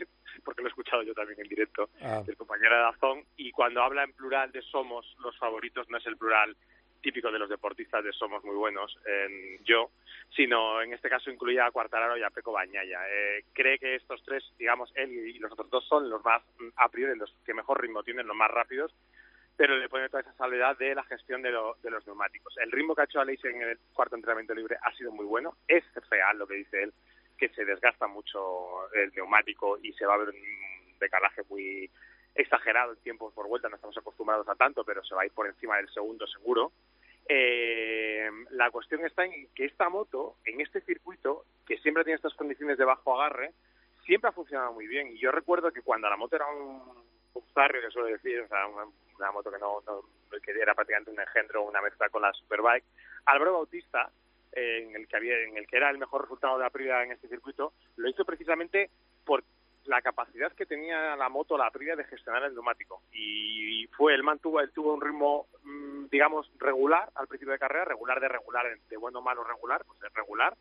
escuchado yo también en directo, ah. del compañero de Dazón, y cuando habla en plural de somos los favoritos, no es el plural típico de los deportistas de somos muy buenos, en yo, sino en este caso incluía a Cuartararo y a Peco Bañaya. Eh, cree que estos tres, digamos, él y los otros dos son los más, a priori, los que mejor ritmo tienen, los más rápidos, pero le pone toda esa salvedad de la gestión de, los neumáticos. El ritmo que ha hecho Aleix en el cuarto entrenamiento libre ha sido muy bueno. Es real lo que dice él, que se desgasta mucho el neumático y se va a ver un decalaje muy exagerado en tiempos por vuelta. No estamos acostumbrados a tanto, pero se va a ir por encima del segundo seguro. Eh, la cuestión está en que esta moto, en este circuito, que siempre tiene estas condiciones de bajo agarre, siempre ha funcionado muy bien. Y yo recuerdo que cuando la moto era un, zarrio, que suele decir, o sea, un, una moto que no, que era prácticamente un engendro, una mezcla con la Superbike. Álvaro Bautista, eh, en el que había, en el que era el mejor resultado de la Aprilia en este circuito, lo hizo precisamente por la capacidad que tenía la moto, la Aprilia, de gestionar el neumático. Y fue, él mantuvo, él tuvo un ritmo, mm, digamos, regular al principio de carrera, regular de regular, de bueno, malo, regular, pues de regular,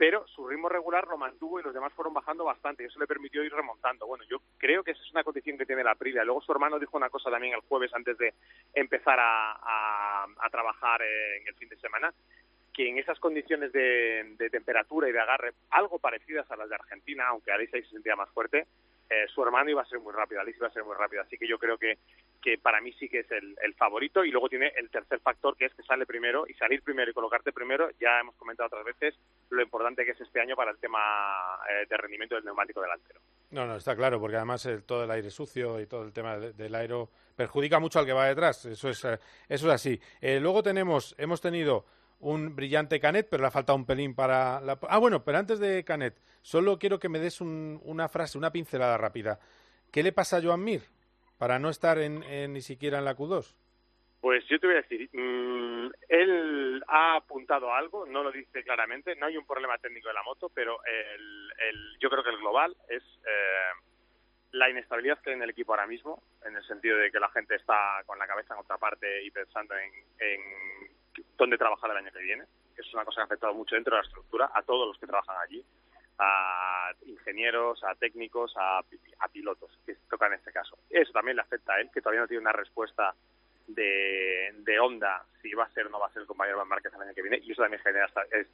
pero su ritmo regular lo mantuvo y los demás fueron bajando bastante y eso le permitió ir remontando. Bueno, yo creo que esa es una condición que tiene la Aprilia. Luego su hermano dijo una cosa también el jueves antes de empezar a, trabajar en el fin de semana, que en esas condiciones de, temperatura y de agarre, algo parecidas a las de Argentina, aunque Alicia se sentía más fuerte, eh, su hermano iba a ser muy rápido, Alicia iba a ser muy rápido. Así que yo creo que, que para mí sí que es el, favorito. Y luego tiene el tercer factor, que es que sale primero. Y salir primero y colocarte primero, ya hemos comentado otras veces lo importante que es este año para el tema eh, de rendimiento del neumático delantero. No, no, está claro, porque además todo el aire sucio y todo el tema del aero perjudica mucho al que va detrás. Eso es, eh, eso es así. luego tenemos, hemos tenido un brillante Canet, pero le ha faltado un pelín para la... Ah, bueno, pero antes de Canet, solo quiero que me des una frase, una pincelada rápida. ¿Qué le pasa a Joan Mir para no estar en, ni siquiera en la Q2? Pues yo te voy a decir, mm, él ha apuntado algo, no lo dice claramente, no hay un problema técnico de la moto, pero el, yo creo que el global es eh, la inestabilidad que hay en el equipo ahora mismo, en el sentido de que la gente está con la cabeza en otra parte y pensando en dónde trabajar el año que viene, es una cosa que ha afectado mucho dentro de la estructura a todos los que trabajan allí, a ingenieros, a técnicos, a, pilotos, que tocan en este caso. Eso también le afecta a él, que todavía no tiene una respuesta de, de onda si va a ser o no va a ser el compañero Van Márquez el año que viene, y eso también genera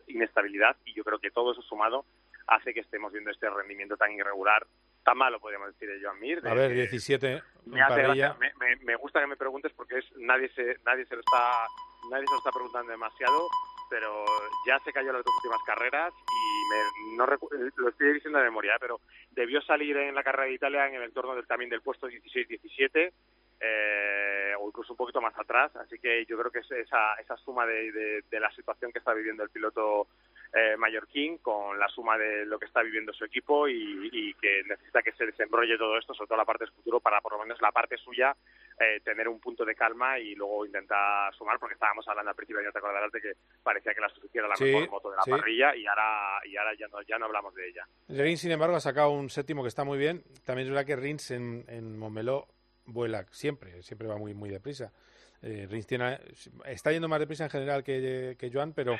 inestabilidad, y yo creo que todo eso sumado hace que estemos viendo este rendimiento tan irregular tan malo, podríamos decir, de Joan Mir. a ver, 17 me, me, me, gusta que me preguntes porque es nadie se nadie se lo está nadie se lo está preguntando demasiado, pero ya se cayó las dos últimas carreras y me, no lo estoy diciendo de memoria, ¿eh? pero debió salir en la carrera de Italia en el entorno del también del puesto 16-17 eh, o incluso un poquito más atrás. Así que yo creo que es esa, esa suma de, de, la situación que está viviendo el piloto eh, mallorquín con la suma de lo que está viviendo su equipo y, que necesita que se desembrolle todo esto, sobre todo la parte del futuro, para por lo menos la parte suya eh, tener un punto de calma y luego intentar sumar, porque estábamos hablando al principio, ya te acordarás de que parecía que la Suzuki era la mejor moto de la parrilla y ahora, y ahora ya, no, ya no hablamos de ella. Rins, sin embargo, ha sacado un séptimo que está muy bien. También es verdad que Rins en, en Montmeló vuela siempre, siempre va muy, muy deprisa. Eh, Rins tiene, está yendo más deprisa en general que, que Joan, pero...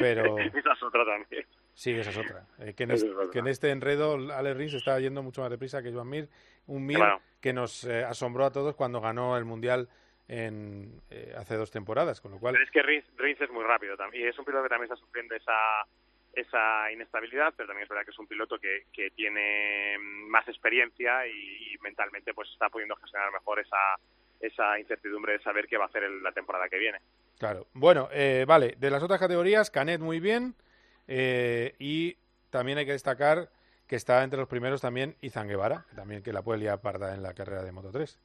pero esa es otra también. Sí, esa es otra. Eh, que, en este enredo Ale Rins está yendo mucho más deprisa que Joan Mir. Un Mir que nos eh, asombró a todos cuando ganó el Mundial en, eh, hace dos temporadas, con lo cual... Pero es que Rins, Rins es muy rápido también. Y es un piloto que también está sufriendo esa esa inestabilidad, pero también es verdad que es un piloto que, que tiene más experiencia y, mentalmente pues está pudiendo gestionar mejor esa, esa incertidumbre de saber qué va a hacer la temporada que viene. Claro. Bueno, eh, vale, de las otras categorías, Canet muy bien eh, y también hay que destacar que está entre los primeros también Izan Guevara, que también que la puede liar en la carrera de Moto 3.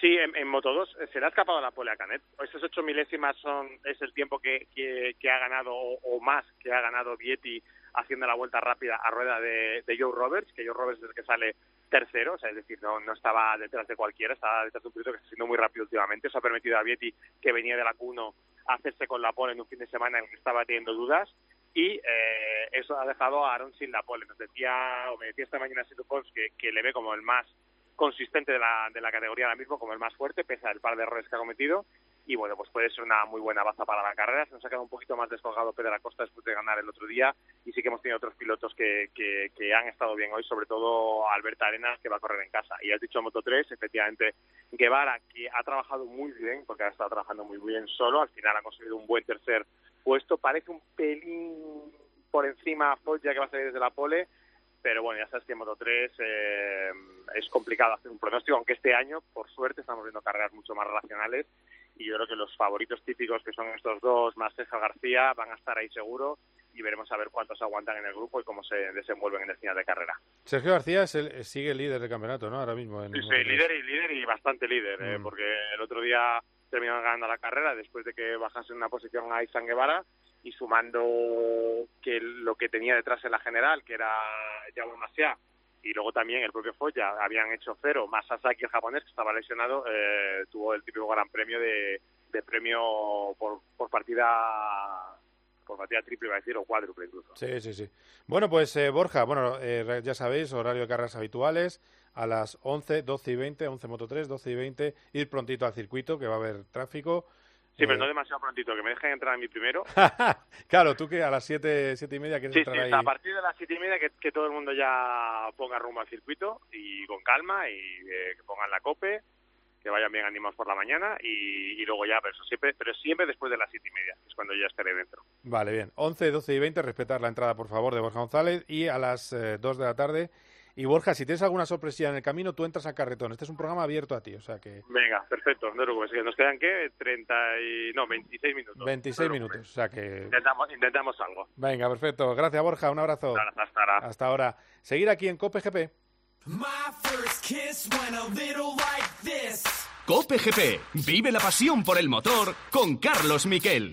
Sí, en, Moto 2 eh, se le ha escapado la pole Canet. Esas ocho milésimas son es el tiempo que, que, ha ganado o, más que ha ganado Vietti haciendo la vuelta rápida a rueda de, Joe Roberts, que Joe Roberts es el que sale tercero, o sea, es decir, no, no estaba detrás de cualquiera, estaba detrás de un piloto que está siendo muy rápido últimamente. Eso ha permitido a Vietti, que venía de la Q1, hacerse con la pole en un fin de semana en el que estaba teniendo dudas y eh, eso ha dejado a Aaron sin la pole. Nos decía, o me decía esta mañana Situ que, que le ve como el más consistente de la, de la categoría ahora mismo como el más fuerte, pese al par de errores que ha cometido. Y bueno, pues puede ser una muy buena baza para la carrera. Se nos ha quedado un poquito más descolgado Pedro Acosta después de ganar el otro día. Y sí que hemos tenido otros pilotos que, que, han estado bien hoy, sobre todo Alberta Arenas, que va a correr en casa. Y has dicho Moto 3, efectivamente, Guevara, que ha trabajado muy bien, porque ha estado trabajando muy bien solo. Al final ha conseguido un buen tercer puesto. Parece un pelín por encima ya que va a salir desde la pole pero bueno, ya sabes que en Moto 3 eh, es complicado hacer un pronóstico, aunque este año, por suerte, estamos viendo carreras mucho más relacionales y yo creo que los favoritos típicos, que son estos dos, más César García, van a estar ahí seguro y veremos a ver cuántos aguantan en el grupo y cómo se desenvuelven en el final de carrera. Sergio García es el, sigue líder del campeonato, ¿no? Ahora mismo. En sí, sí líder y, líder y bastante líder, eh, mm. porque el otro día terminó ganando la carrera después de que bajase una posición a Isan Guevara y sumando que lo que tenía detrás en la general, que era Yao Masia, y luego también el propio Foya habían hecho cero, más Sasaki, el japonés, que estaba lesionado, eh, tuvo el típico gran premio de, premio por, por partida por partida triple, iba a decir, o cuádruple incluso. Sí, sí, sí. Bueno, pues eh, Borja, bueno, eh, ya sabéis, horario de carreras habituales, a las 11, 12 y 20, 11 Moto 3, 12 y 20, ir prontito al circuito, que va a haber tráfico. Sí, pero eh, no demasiado prontito, que me dejen entrar a mí primero. claro, tú que a las siete, siete y media quieres entrar sí, a partir de las siete y media que, todo el mundo ya ponga rumbo al circuito y con calma y eh, que pongan la cope, que vayan bien animados por la mañana y, luego ya, pero, siempre, pero siempre después de las siete y media, es cuando ya estaré dentro. Vale, bien. 11, 12 y 20, respetar la entrada, por favor, de Borja González y a las eh, dos de la tarde y Borja, si tienes alguna sorpresa en el camino, tú entras a carretón. Este es un programa abierto a ti, o sea que... Venga, perfecto. No que nos quedan, ¿qué? 30 y... No, 26 minutos. 26 minutos, o sea que... Intentamos, intentamos algo. Venga, perfecto. Gracias, Borja. Un abrazo. Hasta ahora. Hasta ahora. Seguir aquí en Cope GP. Cope GP. Vive la pasión por el motor con Carlos Miquel.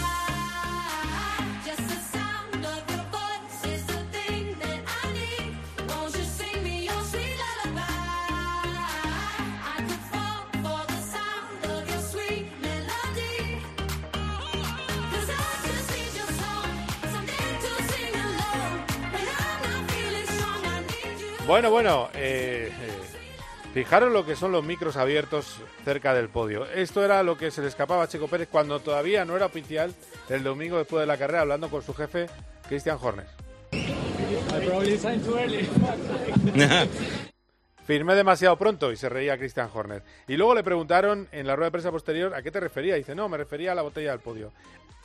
Bueno, bueno, eh, eh, Fijaros lo que son los micros abiertos cerca del podio. Esto era lo que se le escapaba a Checo Pérez cuando todavía no era oficial el domingo después de la carrera hablando con su jefe, Christian Horner. Firmé demasiado pronto y se reía Christian Horner. Y luego le preguntaron en la rueda de prensa posterior a qué te refería. Y dice, no, me refería a la botella del podio.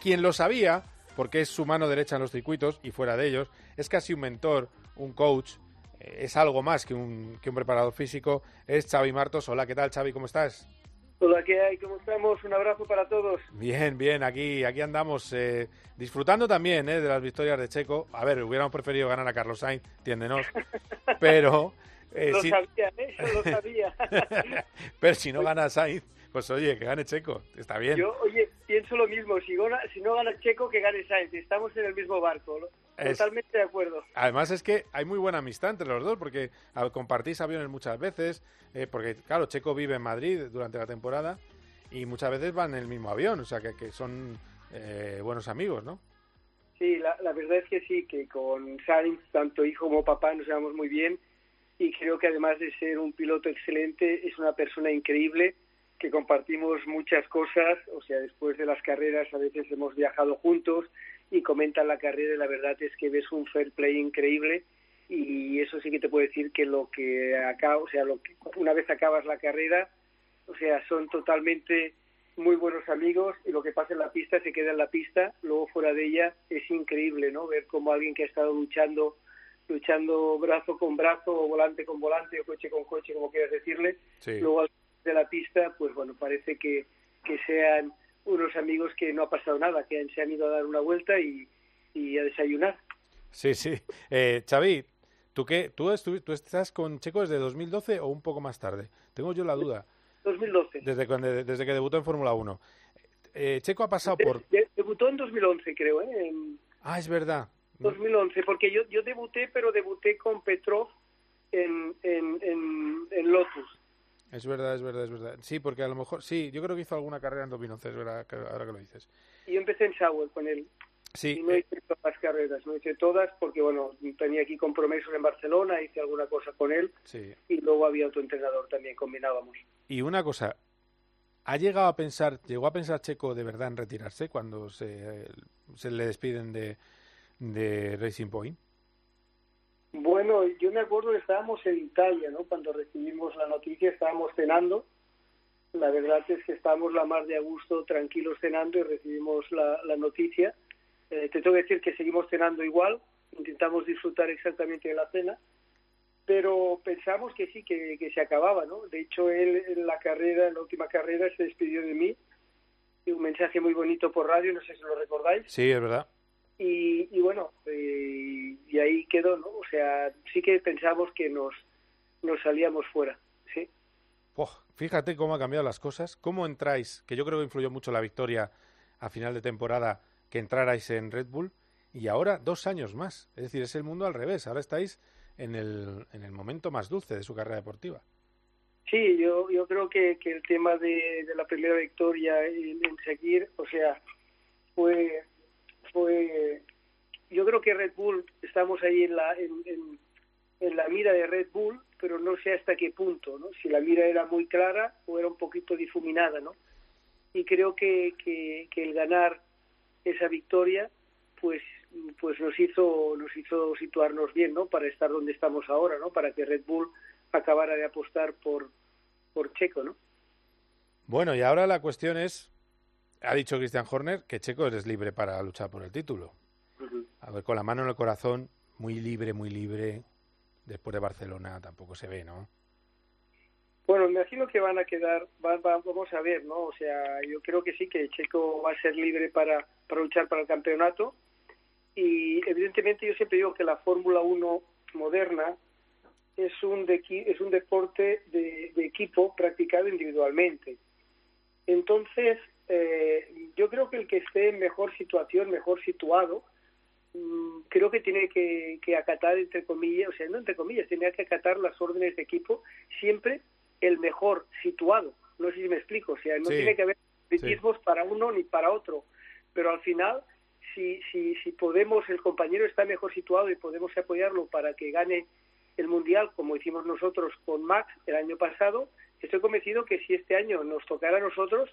Quien lo sabía, porque es su mano derecha en los circuitos y fuera de ellos, es casi un mentor, un coach, es algo más que un, que un preparador físico, es Xavi Martos. Hola, ¿qué tal Xavi? ¿Cómo estás? Hola, ¿qué hay? ¿Cómo estamos? Un abrazo para todos. Bien, bien, aquí, aquí andamos eh, disfrutando también eh, de las victorias de Checo. A ver, hubiéramos preferido ganar a Carlos Sainz, entiéndenos, pero... Eh, lo sabía, ¿eh? lo sabía. pero si no gana Sainz, pues oye, que gane Checo, está bien. Yo, oye, pienso lo mismo, si, si no gana Checo, que gane Sainz, estamos en el mismo barco, totalmente de acuerdo. Además es que hay muy buena amistad entre los dos, porque compartís aviones muchas veces, eh, porque claro, Checo vive en Madrid durante la temporada y muchas veces van en el mismo avión, o sea que, que son eh, buenos amigos, ¿no? Sí, la, la verdad es que sí, que con Sainz, tanto hijo como papá, nos llevamos muy bien y creo que además de ser un piloto excelente, es una persona increíble que compartimos muchas cosas, o sea, después de las carreras a veces hemos viajado juntos y comentan la carrera y la verdad es que ves un fair play increíble y eso sí que te puedo decir que lo que acaba, o sea, lo que, una vez acabas la carrera, o sea, son totalmente muy buenos amigos y lo que pasa en la pista se queda en la pista, luego fuera de ella es increíble, ¿no? Ver cómo alguien que ha estado luchando luchando brazo con brazo o volante con volante o coche con coche, como quieras decirle, luego al de la pista, pues bueno, parece que, que sean unos amigos que no ha pasado nada, que se han ido a dar una vuelta y, y a desayunar. Sí, sí. Eh, Xavi, ¿tú, qué, tú, ¿tú estás con Checo desde 2012 o un poco más tarde? Tengo yo la duda. 2012. Desde, desde que debutó en Fórmula 1. Eh, Checo ha pasado por... debutó en 2011, creo. ¿eh? Ah, es verdad. 2011, porque yo, yo debuté, pero debuté con Petrov en, en, en, en Lotus. Es verdad, es verdad, es verdad. Sí, porque a lo mejor, sí, yo creo que hizo alguna carrera en 2011, es verdad, ahora que lo dices. Yo empecé en Sauer con él. Sí. Y no hice todas las carreras, no hice todas porque, bueno, tenía aquí compromisos en Barcelona, hice alguna cosa con él. Sí. Y luego había otro entrenador también, combinábamos. Y una cosa, ¿ha llegado a pensar, llegó a pensar Checo de verdad en retirarse cuando se, se le despiden de, de Racing Point? Bueno, yo me acuerdo que estábamos en Italia, ¿no? Cuando recibimos la noticia estábamos cenando. La verdad es que estábamos la mar de a gusto, tranquilos cenando y recibimos la, la noticia. Eh, te tengo que decir que seguimos cenando igual, intentamos disfrutar exactamente de la cena, pero pensamos que sí, que, que se acababa, ¿no? De hecho, él en la carrera, en la última carrera, se despidió de mí. Y un mensaje muy bonito por radio, no sé si lo recordáis. Sí, es verdad. Y, y bueno, eh, ahí quedó, ¿no? O sea, sí que pensamos que nos, nos salíamos fuera, sí. fíjate cómo han cambiado las cosas. ¿Cómo entráis? Que yo creo que influyó mucho la victoria a final de temporada que entrarais en Red Bull. Y ahora dos años más. Es decir, es el mundo al revés. Ahora estáis en el, en el momento más dulce de su carrera deportiva. Sí, yo, yo creo que, que el tema de, de la primera victoria en, en seguir, o sea, fue fue yo creo que Red Bull estamos ahí en la en, en, la mira de Red Bull pero no sé hasta qué punto no si la mira era muy clara o era un poquito difuminada no y creo que, que, que el ganar esa victoria pues pues nos hizo nos hizo situarnos bien no para estar donde estamos ahora no para que Red Bull acabara de apostar por por Checo no bueno y ahora la cuestión es ha dicho Christian Horner que Checo es libre para luchar por el título. A ver, con la mano en el corazón, muy libre, muy libre. Después de Barcelona tampoco se ve, ¿no? Bueno, imagino que van a quedar, vamos a ver, ¿no? O sea, yo creo que sí, que Checo va a ser libre para, para luchar para el campeonato. Y evidentemente yo siempre digo que la Fórmula 1 moderna es un, de, es un deporte de, de equipo practicado individualmente. Entonces, eh, yo creo que el que esté en mejor situación, mejor situado, creo que tiene que, que, acatar, entre comillas, o sea, no entre comillas, tiene que acatar las órdenes de equipo, siempre el mejor situado. No sé si me explico, o sea, no tiene que haber favoritismos para uno ni para otro, pero al final, si, si, si podemos, el compañero está mejor situado y podemos apoyarlo para que gane el Mundial como hicimos nosotros con Max el año pasado, estoy convencido que si este año nos tocara a nosotros,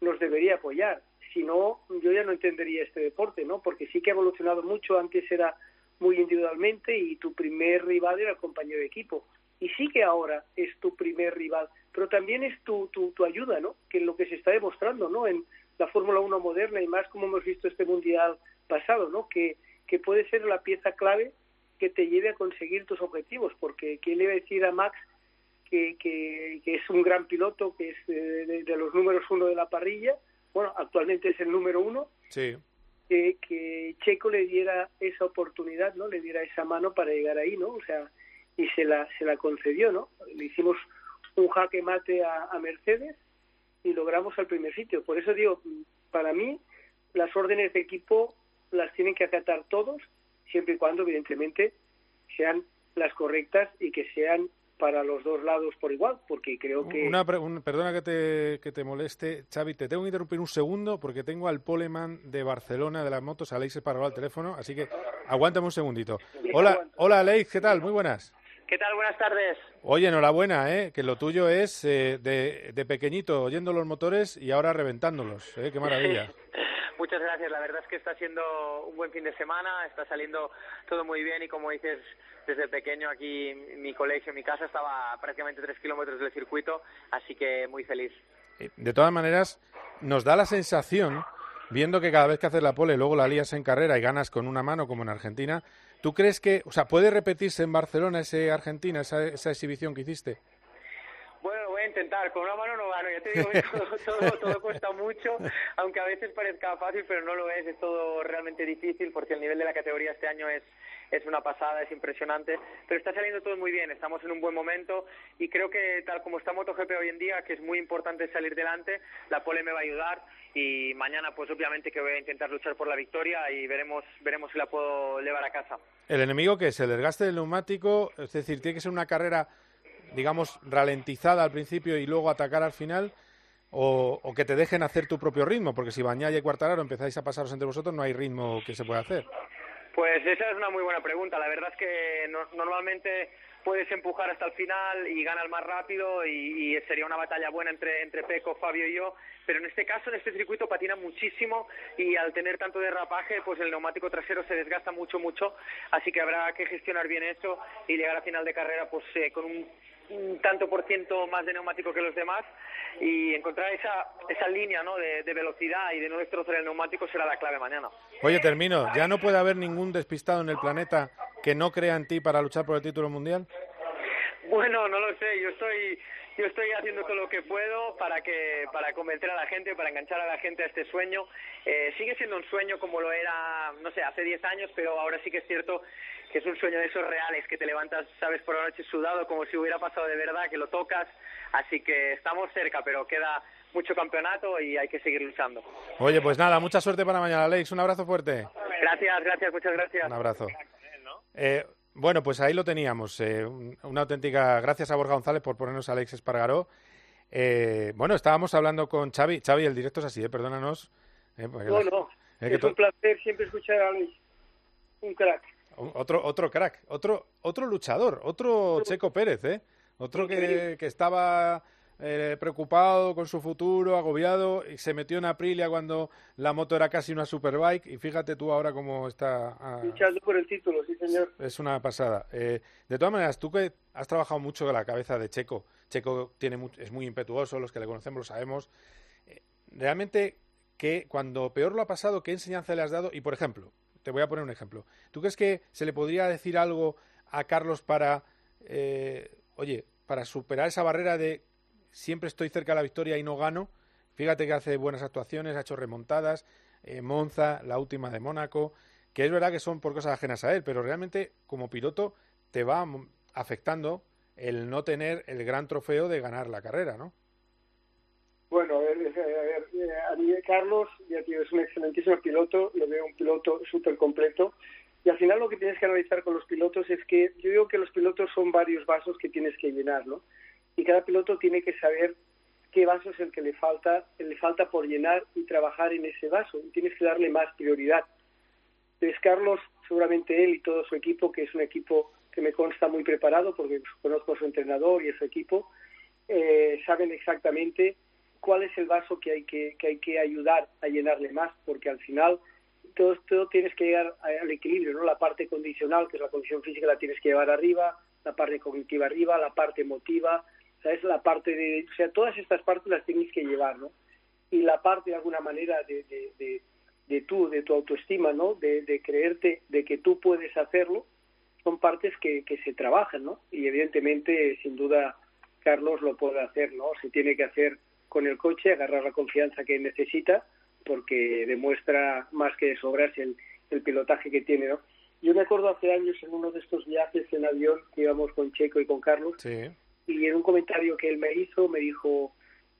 nos debería apoyar. Si no, yo ya no entendería este deporte, ¿no? Porque sí que ha evolucionado mucho. Antes era muy individualmente y tu primer rival era el compañero de equipo. Y sí que ahora es tu primer rival, pero también es tu, tu, tu ayuda, ¿no? Que es lo que se está demostrando, ¿no? En la Fórmula 1 moderna y más como hemos visto este Mundial pasado, ¿no? Que, que puede ser la pieza clave que te lleve a conseguir tus objetivos, porque ¿quién le iba a decir a Max que, que, es un gran piloto, que es de, de, los números uno de la parrilla, bueno, actualmente es el número uno, sí. que, que Checo le diera esa oportunidad, ¿no? Le diera esa mano para llegar ahí, ¿no? O sea, y se la, se la concedió, ¿no? Le hicimos un jaque mate a, a Mercedes y logramos al primer sitio. Por eso digo, para mí, las órdenes de equipo las tienen que acatar todos, siempre y cuando, evidentemente, sean las correctas y que sean para los dos lados por igual, porque creo que... Una, perdona que te, que te moleste, Xavi, te tengo que interrumpir un segundo porque tengo al poleman de Barcelona de las motos, Aleix Espargaró, al teléfono, así que aguántame un segundito. Hola, hola Aleix, ¿qué tal? Muy buenas. ¿Qué tal? Buenas tardes. Oye, enhorabuena, ¿eh? que lo tuyo es eh, de, de, pequeñito oyendo los motores y ahora reventándolos. ¿eh? ¡Qué maravilla! Muchas gracias. La verdad es que está siendo un buen fin de semana, está saliendo todo muy bien y como dices, desde pequeño aquí mi colegio, mi casa estaba prácticamente tres kilómetros del circuito, así que muy feliz. Eh, de todas maneras, nos da la sensación, viendo que cada vez que haces la pole luego la lías en carrera y ganas con una mano como en Argentina, ¿Tú crees que, o sea, puede repetirse en Barcelona ese Argentina, esa, esa exhibición que hiciste? A intentar. Con una mano no gano. Ya te digo que todo, todo, cuesta mucho, aunque a veces parezca fácil, pero no lo es. Es todo realmente difícil porque el nivel de la categoría este año es, es una pasada, es impresionante. Pero está saliendo todo muy bien. Estamos en un buen momento y creo que tal como está MotoGP hoy en día, que es muy importante salir delante, la pole me va a ayudar y mañana pues obviamente que voy a intentar luchar por la victoria y veremos veremos si la puedo llevar a casa. El enemigo que es el desgaste del neumático, es decir, tiene que ser una carrera digamos ralentizada al principio y luego atacar al final o, que te dejen hacer tu propio ritmo, porque si Bañaya y Cuartararo empezáis a pasaros entre vosotros no hay ritmo que se pueda hacer. Pues esa es una muy buena pregunta. La verdad es que no, normalmente puedes empujar hasta el final y ganar más rápido y, y, sería una batalla buena entre, entre Peco, Fabio y yo, pero en este caso, en este circuito patina muchísimo y al tener tanto derrapaje, pues el neumático trasero se desgasta mucho, mucho, así que habrá que gestionar bien eso y llegar a final de carrera pues eh, con un, un tanto por ciento más de neumático que los demás y encontrar esa, esa línea ¿no? de, velocidad y de no destrozar el neumático será la clave mañana. Oye, termino. ¿Ya no puede haber ningún despistado en el planeta que no crea en ti para luchar por el título mundial? Bueno, no lo sé. Yo estoy yo estoy haciendo todo lo que puedo para que para convencer a la gente, para enganchar a la gente a este sueño. Eh, sigue siendo un sueño como lo era, no sé, hace 10 años, pero ahora sí que es cierto que es un sueño de esos reales, que te levantas, sabes, por la noche sudado, como si hubiera pasado de verdad, que lo tocas. Así que estamos cerca, pero queda mucho campeonato y hay que seguir luchando. Oye, pues nada, mucha suerte para mañana, Alex. Un abrazo fuerte. Gracias, gracias, muchas gracias. Un abrazo. Eh, bueno, pues ahí lo teníamos. Eh, una auténtica. Gracias a Borja González por ponernos a Alex Espargaró. Eh, bueno, estábamos hablando con Xavi. Xavi, el directo es así, ¿eh? perdónanos. Eh, no, no. Es, es un placer siempre escuchar a Alex. Un crack. Otro, otro crack, otro, otro luchador, otro Checo Pérez, ¿eh? Otro que, que estaba eh, preocupado con su futuro, agobiado, y se metió en Aprilia cuando la moto era casi una superbike, y fíjate tú ahora cómo está... Ah, Luchando por el título, sí señor. Es una pasada. Eh, de todas maneras, tú que has trabajado mucho con la cabeza de Checo, Checo tiene es muy impetuoso, los que le conocemos lo sabemos, eh, realmente, que cuando peor lo ha pasado, ¿qué enseñanza le has dado? Y, por ejemplo, te voy a poner un ejemplo. ¿Tú crees que se le podría decir algo a Carlos para, eh, oye, para superar esa barrera de siempre estoy cerca de la victoria y no gano? Fíjate que hace buenas actuaciones, ha hecho remontadas, eh, Monza, la última de Mónaco, que es verdad que son por cosas ajenas a él, pero realmente como piloto te va afectando el no tener el gran trofeo de ganar la carrera, ¿no? Bueno, a ver, a ver mí Carlos, ya tío, es un excelentísimo piloto, lo veo un piloto súper completo. Y al final lo que tienes que analizar con los pilotos es que yo digo que los pilotos son varios vasos que tienes que llenar, ¿no? Y cada piloto tiene que saber qué vaso es el que le falta, le falta por llenar y trabajar en ese vaso. Y tienes que darle más prioridad. Entonces Carlos, seguramente él y todo su equipo, que es un equipo que me consta muy preparado porque conozco a su entrenador y a su equipo, eh, saben exactamente cuál es el vaso que hay que, que hay que ayudar a llenarle más, porque al final todo, todo tienes que llegar al equilibrio, ¿no? La parte condicional, que es la condición física, la tienes que llevar arriba, la parte cognitiva arriba, la parte emotiva, ¿sabes? La parte de, o sea, todas estas partes las tienes que llevar, ¿no? Y la parte de alguna manera de, de, de, de tú, de tu autoestima, ¿no? De, creerte de que tú puedes hacerlo, son partes que, que se trabajan, ¿no? Y evidentemente, sin duda, Carlos lo puede hacer, ¿no? Se tiene que hacer con el coche, agarrar la confianza que necesita, porque demuestra más que de sobras el, el pilotaje que tiene, ¿no? Yo me acuerdo hace años en uno de estos viajes en avión que íbamos con Checo y con Carlos, y en un comentario que él me hizo me dijo,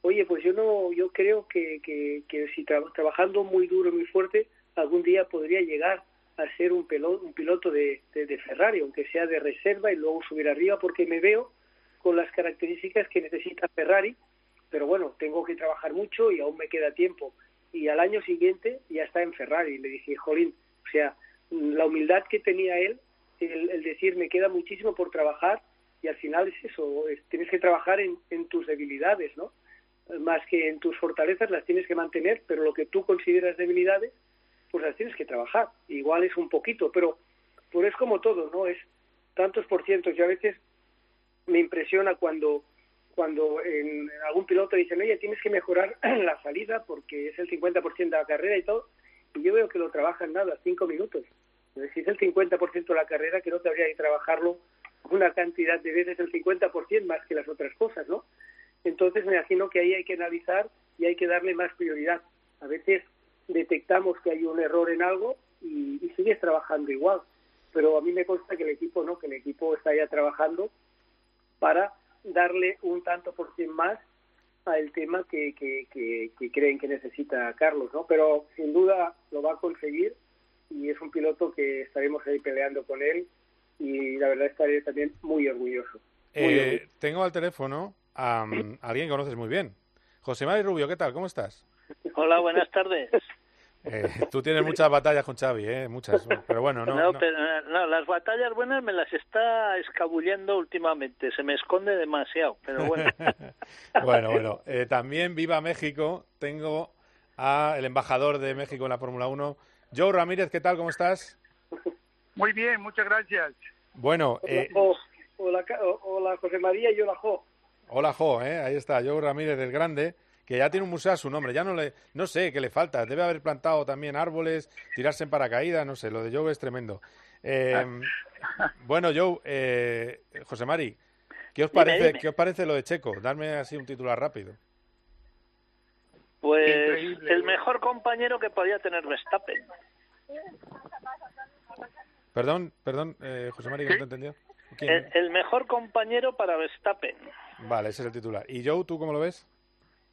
oye, pues yo no, yo creo que, que, que si trabajando muy duro, muy fuerte, algún día podría llegar a ser un, piloto, un piloto de, de, Ferrari, aunque sea de reserva y luego subir arriba, porque me veo con las características que necesita Ferrari pero bueno, tengo que trabajar mucho y aún me queda tiempo. Y al año siguiente ya está en Ferrari. Le dije, Jolín, o sea, la humildad que tenía él, el decir, me queda muchísimo por trabajar y al final es eso, es, tienes que trabajar en, en tus debilidades, ¿no? Más que en tus fortalezas las tienes que mantener, pero lo que tú consideras debilidades, pues las tienes que trabajar. Igual es un poquito, pero pues es como todo, ¿no? Es tantos por cientos y a veces me impresiona cuando cuando en, algún piloto dicen, oye, tienes que mejorar la salida porque es el 50% de la carrera y todo, y yo veo que lo trabajan nada, cinco minutos. Si es el 50% de la carrera, que no te habría que trabajarlo una cantidad de veces el 50% más que las otras cosas, ¿no? Entonces me imagino que ahí hay que analizar y hay que darle más prioridad. A veces detectamos que hay un error en algo y, sigues trabajando igual, pero a mí me consta que el equipo no, que el equipo está ya trabajando para darle un tanto por cien más al tema que, que, creen que necesita Carlos, ¿no? Pero sin duda lo va a conseguir y es un piloto que estaremos ahí peleando con él y la verdad estaré también muy orgulloso. Muy Eh, orgulloso. tengo al teléfono a, um, a alguien que conoces muy bien. José Mari Rubio, ¿qué tal? ¿Cómo estás? Hola, buenas tardes. Eh, tú tienes muchas batallas con Xavi, ¿eh? Muchas. Pero bueno, no. No, no. pero, no, las batallas buenas me las está escabullendo últimamente. Se me esconde demasiado, pero bueno. bueno, bueno. Eh, también viva México. Tengo a el embajador de México en la Fórmula 1, Joe Ramírez. ¿Qué tal? ¿Cómo estás? Muy bien, muchas gracias. Bueno, eh, hola, José María y hola, Jo. hola, Jo, ¿eh? Ahí está, Joe Ramírez del Grande, que ya tiene un museo a su nombre. Ya no le, no sé qué le falta. Debe haber plantado también árboles, tirarse en paracaídas, no sé. Lo de Joe es tremendo. Eh, bueno, Joe, eh, José Mari, ¿qué os Dime, parece? dime. ¿Qué os parece lo de Checo? Darme así un titular rápido. Pues Increíble. el mejor compañero que podía tener Verstappen. Perdón, perdón, eh, José Mari, que no te. ¿Quién? El, el mejor compañero para Verstappen. Vale, ese es el titular. ¿Y Joe, tú cómo lo ves?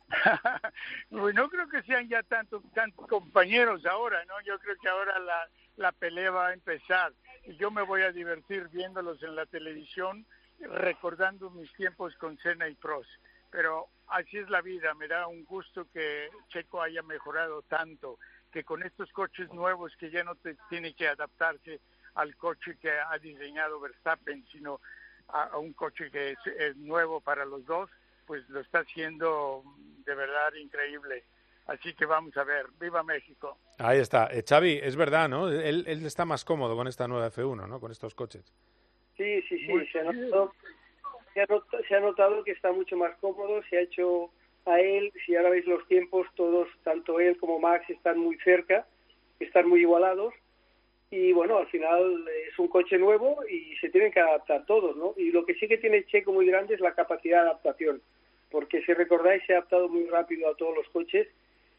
Pues no creo que sean ya tantos tantos compañeros ahora, ¿no? Yo creo que ahora la, la pelea va a empezar y yo me voy a divertir viéndolos en la televisión, recordando mis tiempos con Senna y Prost. Pero así es la vida, me da un gusto que Checo haya mejorado tanto, que con estos coches nuevos que ya no te, tiene que adaptarse al coche que ha diseñado Verstappen, sino a, a un coche que es, es nuevo para los dos, pues lo está haciendo de verdad increíble. Así que vamos a ver, viva México. Ahí está. Eh, Xavi, es verdad, ¿no? Él, él está más cómodo con esta nueva F1, ¿no? Con estos coches. Sí, sí, sí, Muy se ha, bien. notado, se, ha notado, se ha notado que está mucho más cómodo, se ha hecho a él, si ahora veis los tiempos, todos, tanto él como Max, están muy cerca, están muy igualados, y bueno, al final es un coche nuevo y se tienen que adaptar todos, ¿no? Y lo que sí que tiene Checo muy grande es la capacidad de adaptación, porque si recordáis se ha adaptado muy rápido a todos los coches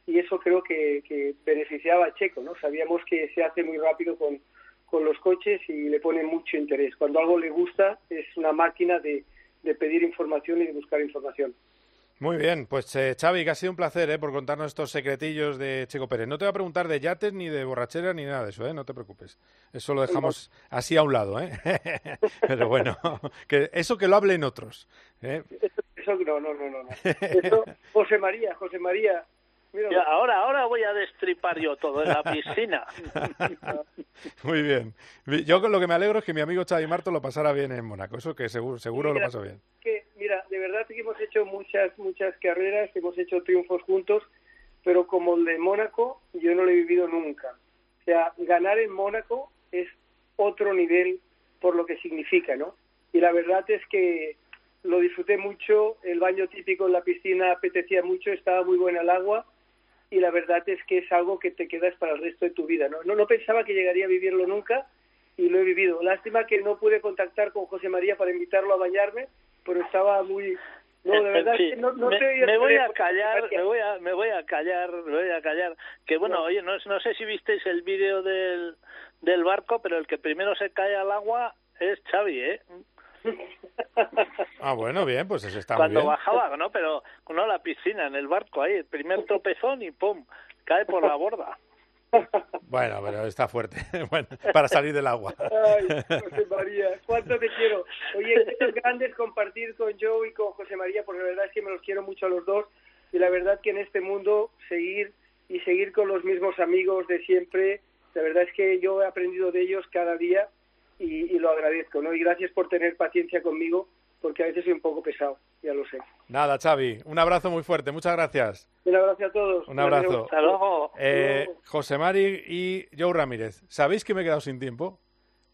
y eso creo que, que beneficiaba a Checo, ¿no? Sabíamos que se hace muy rápido con, con los coches y le pone mucho interés. Cuando algo le gusta es una máquina de, de pedir información y de buscar información. Muy bien, pues eh, Xavi, que ha sido un placer ¿eh? por contarnos estos secretillos de Checo Pérez. No te voy a preguntar de yates, ni de borrachera, ni nada de eso, ¿eh? No te preocupes. Eso lo dejamos así a un lado, ¿eh? Pero bueno, que eso que lo hablen otros. ¿eh? Eso no, no, no, no. no. Eso, José María, José María, ahora, ahora voy a destripar yo todo en la piscina. Muy bien. Yo con lo que me alegro es que mi amigo Xavi Marto lo pasara bien en Mónaco. Eso que seguro, seguro lo pasó bien. Que, mira, de verdad que hemos hecho muchas, muchas carreras, hemos hecho triunfos juntos, pero como el de Mónaco, yo no lo he vivido nunca. O sea, ganar en Mónaco es otro nivel por lo que significa, ¿no? Y la verdad es que lo disfruté mucho, el baño típico en la piscina apetecía mucho, estaba muy buena el agua y la verdad es que es algo que te quedas para el resto de tu vida. No, no, no pensaba que llegaría a vivirlo nunca y lo he vivido. Lástima que no pude contactar con José María para invitarlo a bañarme, pero estaba muy... No, de verdad que no, no me, me voy a callar, me voy a, me voy a callar, me voy a callar. Que bueno, oye, no, no sé si visteis el vídeo del, del barco, pero el que primero se cae al agua es Xavi, ¿eh? Ah, bueno, bien, pues eso está Cuando muy bien. bajaba, ¿no? Pero no la piscina, en el barco ahí, el primer tropezón y ¡pum! Cae por la borda. Bueno, pero está fuerte. bueno, para salir del agua. Ay, José María, cuánto te quiero. Oye, es grande compartir con Joe y con José María, porque la verdad es que me los quiero mucho a los dos. Y la verdad que en este mundo seguir y seguir con los mismos amigos de siempre, la verdad es que yo he aprendido de ellos cada día y, lo agradezco, ¿no? Y gracias por tener paciencia conmigo, porque a veces soy un poco pesado, ya lo sé. Nada, Xavi, un abrazo muy fuerte, muchas gracias. Un abrazo a todos. Un abrazo. Hasta luego. Eh, José Mari y Joe Ramírez, ¿sabéis que me he quedado sin tiempo?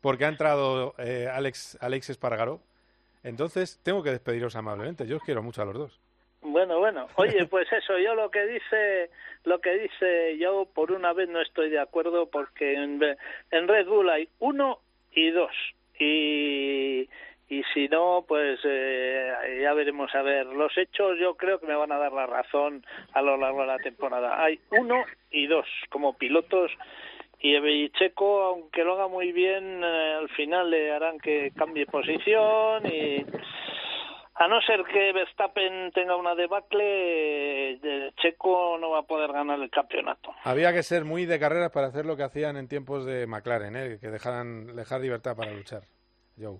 Porque ha entrado eh, Alex, Alex Espargaró. Entonces, tengo que despediros amablemente. Yo os quiero mucho a los dos. Bueno, bueno. Oye, pues eso, yo lo que dice, lo que dice yo por una vez no estoy de acuerdo porque en, en Red Bull hay uno y dos. Y, y si no, pues eh, ya veremos a ver. Los hechos yo creo que me van a dar la razón a lo largo de la temporada. Hay uno y dos como pilotos y Checo, aunque lo haga muy bien, eh, al final le harán que cambie posición y a no ser que Verstappen tenga una debacle, eh, Checo no va a poder ganar el campeonato. Había que ser muy de carreras para hacer lo que hacían en tiempos de McLaren, ¿eh? que dejaran dejar libertad para luchar. Joe.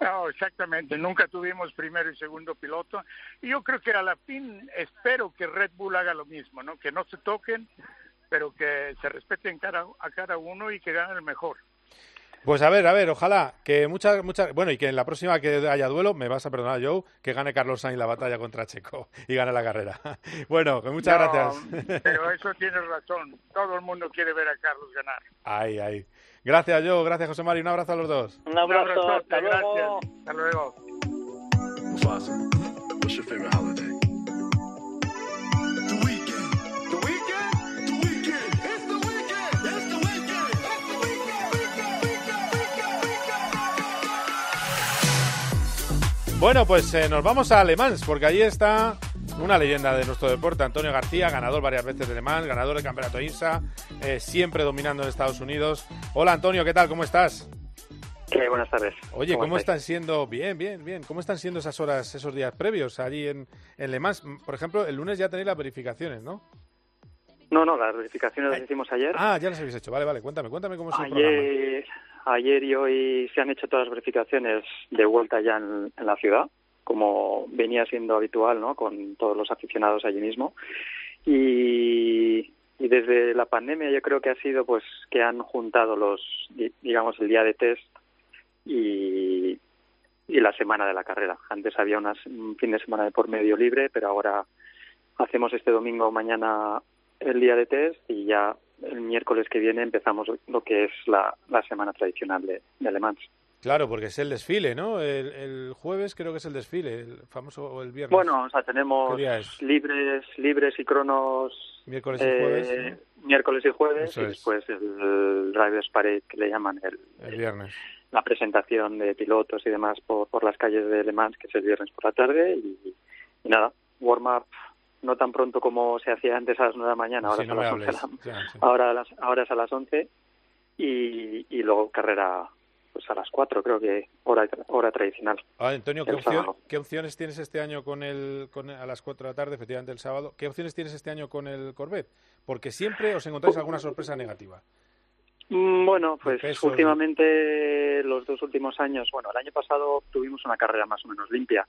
No, exactamente. Nunca tuvimos primero y segundo piloto. Y yo creo que a la fin espero que Red Bull haga lo mismo, ¿no? Que no se toquen, pero que se respeten a cada uno y que gane el mejor. Pues a ver, a ver, ojalá que muchas, muchas, bueno, y que en la próxima que haya duelo, me vas a perdonar, Joe, que gane Carlos Sainz la batalla contra Checo y gane la carrera. Bueno, que muchas gracias. Pero eso tienes razón, todo el mundo quiere ver a Carlos ganar. Ay, ay. Gracias, Joe, gracias, José Mario, un abrazo a los dos. Un abrazo, hasta luego. Hasta luego. Bueno, pues eh, nos vamos a Le Mans, porque ahí está una leyenda de nuestro deporte, Antonio García, ganador varias veces de Le Mans, ganador del campeonato INSA, eh, siempre dominando en Estados Unidos. Hola Antonio, ¿qué tal? ¿Cómo estás? buenas tardes. Oye, ¿cómo, están siendo? Bien, bien, bien. ¿Cómo están siendo esas horas, esos días previos allí en, en Le Mans? Por ejemplo, el lunes ya tenéis las verificaciones, ¿no? No, no, las verificaciones las hicimos ayer. Ah, ya las habéis hecho. Vale, vale, cuéntame, cuéntame cómo es el ayer, Ayer y hoy se han hecho todas las verificaciones de vuelta ya en, la ciudad, como venía siendo habitual, ¿no? Con todos los aficionados allí mismo. Y, y desde la pandemia yo creo que ha sido pues que han juntado los, digamos, el día de test y, y la semana de la carrera. Antes había unas, un fin de semana de por medio libre, pero ahora hacemos este domingo mañana el día de test y ya el miércoles que viene empezamos lo que es la, la semana tradicional de, de Le Mans. Claro, porque es el desfile, ¿no? El, jueves creo que es el desfile, el famoso o el viernes. Bueno, o sea, tenemos libres, libres y cronos. Miércoles y jueves. Eh, miércoles y jueves y después el Drivers Parade que le llaman el, el viernes. La presentación de pilotos y demás por, por las calles de Le Mans que es el viernes por la tarde y, y nada, warm up no tan pronto como se hacía antes a las 9 de la mañana, ahora, es, a las 11, ahora, ahora es a las 11 y, y luego carrera pues a las 4 creo que hora hora tradicional. Ah, Antonio, ¿qué, opciones tienes este año con el con a las 4 de la tarde, efectivamente el sábado? ¿Qué opciones tienes este año con el Corvette? Porque siempre os encontráis alguna sorpresa negativa. Mm, bueno, pues últimamente los dos últimos años, bueno, el año pasado tuvimos una carrera más o menos limpia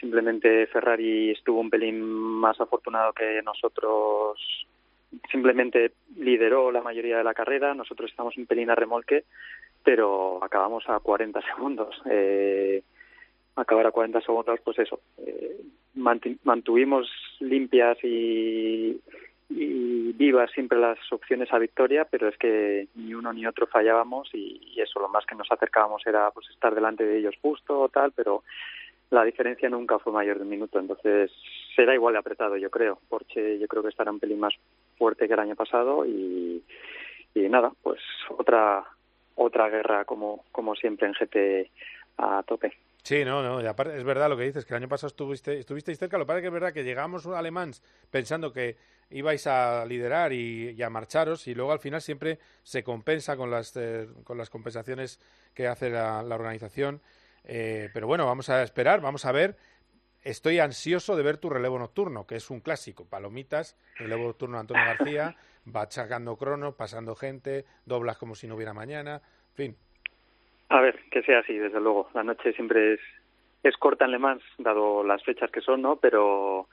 simplemente Ferrari estuvo un pelín más afortunado que nosotros simplemente lideró la mayoría de la carrera, nosotros estamos un pelín a remolque, pero acabamos a 40 segundos. Eh, acabar a 40 segundos, pues eso, eh, mantuvimos limpias y, y vivas siempre las opciones a victoria, pero es que ni uno ni otro fallábamos y, y, eso, lo más que nos acercábamos era pues estar delante de ellos justo o tal, pero la diferencia nunca fue mayor de un minuto, entonces será igual de apretado, yo creo. Porsche yo creo que estará un pelín más fuerte que el año pasado y, nada, pues otra otra guerra como como siempre en GT a tope. Sí, no, no, aparte es verdad lo que dices, que el año pasado estuviste, estuvisteis cerca, lo que es que es verdad que llegamos alemán pensando que ibais a liderar y, a marcharos y luego al final siempre se compensa con las, eh, con las compensaciones que hace la organización eh, pero bueno, vamos a esperar, vamos a ver. Estoy ansioso de ver tu relevo nocturno, que es un clásico. Palomitas, relevo nocturno Antonio García, va sacando cronos, pasando gente, doblas como si no hubiera mañana, en fin. A ver, que sea así, desde luego. La noche siempre es, es corta en Le Mans, dado las fechas que son, ¿no? Pero,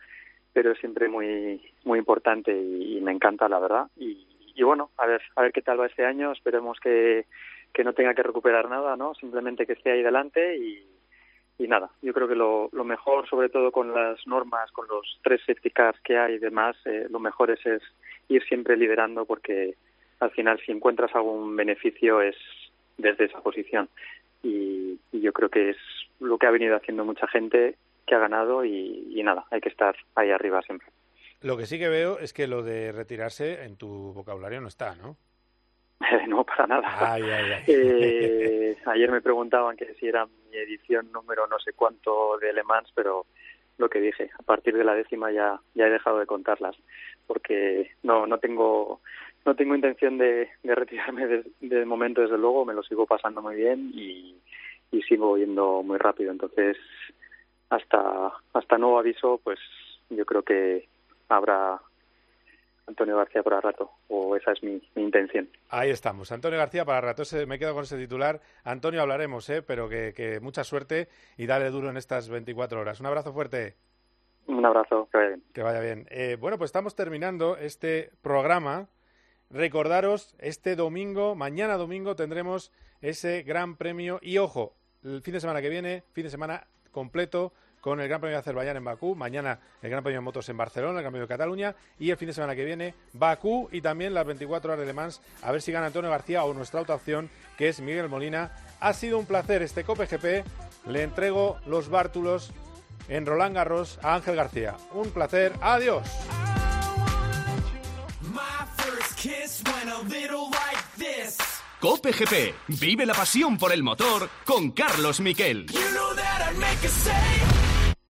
pero es siempre muy, muy importante y, me encanta, la verdad. Y, y bueno, a ver, a ver qué tal va este año. Esperemos que, que no tenga que recuperar nada, ¿no? Simplemente que esté ahí delante y, y nada. Yo creo que lo, lo, mejor, sobre todo con las normas, con los tres safety que hay y demás, eh, lo mejor es, es ir siempre liderando porque al final si encuentras algún beneficio es desde esa posición. Y, yo creo que es lo que ha venido haciendo mucha gente que ha ganado y nada, hay que estar ahí arriba siempre. Lo que sí que veo es que lo de retirarse en tu vocabulario no está, ¿no? No, para nada. Eh, ayer me preguntaban que si era mi edición número no sé cuánto de Le Mans, pero lo que dije, a partir de la décima ya, ya he dejado de contarlas, porque no, no tengo no tengo intención de, de retirarme de, de, momento, desde luego, me lo sigo pasando muy bien y, y sigo yendo muy rápido. Entonces, hasta, hasta nuevo aviso, pues yo creo que habrá Antonio García para rato, o esa es mi, intención. Ahí estamos, Antonio García para rato, me quedo con ese titular. Antonio, hablaremos, ¿eh? pero que, mucha suerte y dale duro en estas 24 horas. Un abrazo fuerte. Un abrazo, que vaya bien. Que vaya bien. Eh, bueno, pues estamos terminando este programa. Recordaros, este domingo, mañana domingo, tendremos ese gran premio. Y ojo, el fin de semana que viene, fin de semana completo con el Gran Premio de Azerbaiyán en Bakú, mañana el Gran Premio de Motos en Barcelona, el Gran Premio de Cataluña y el fin de semana que viene Bakú y también las 24 horas de Le Mans, a ver si gana Antonio García o nuestra otra opción que es Miguel Molina. Ha sido un placer este Cope GP, le entrego los bártulos en Roland Garros a Ángel García. Un placer, adiós. Cope GP, vive la pasión por el motor con Carlos Miquel. You know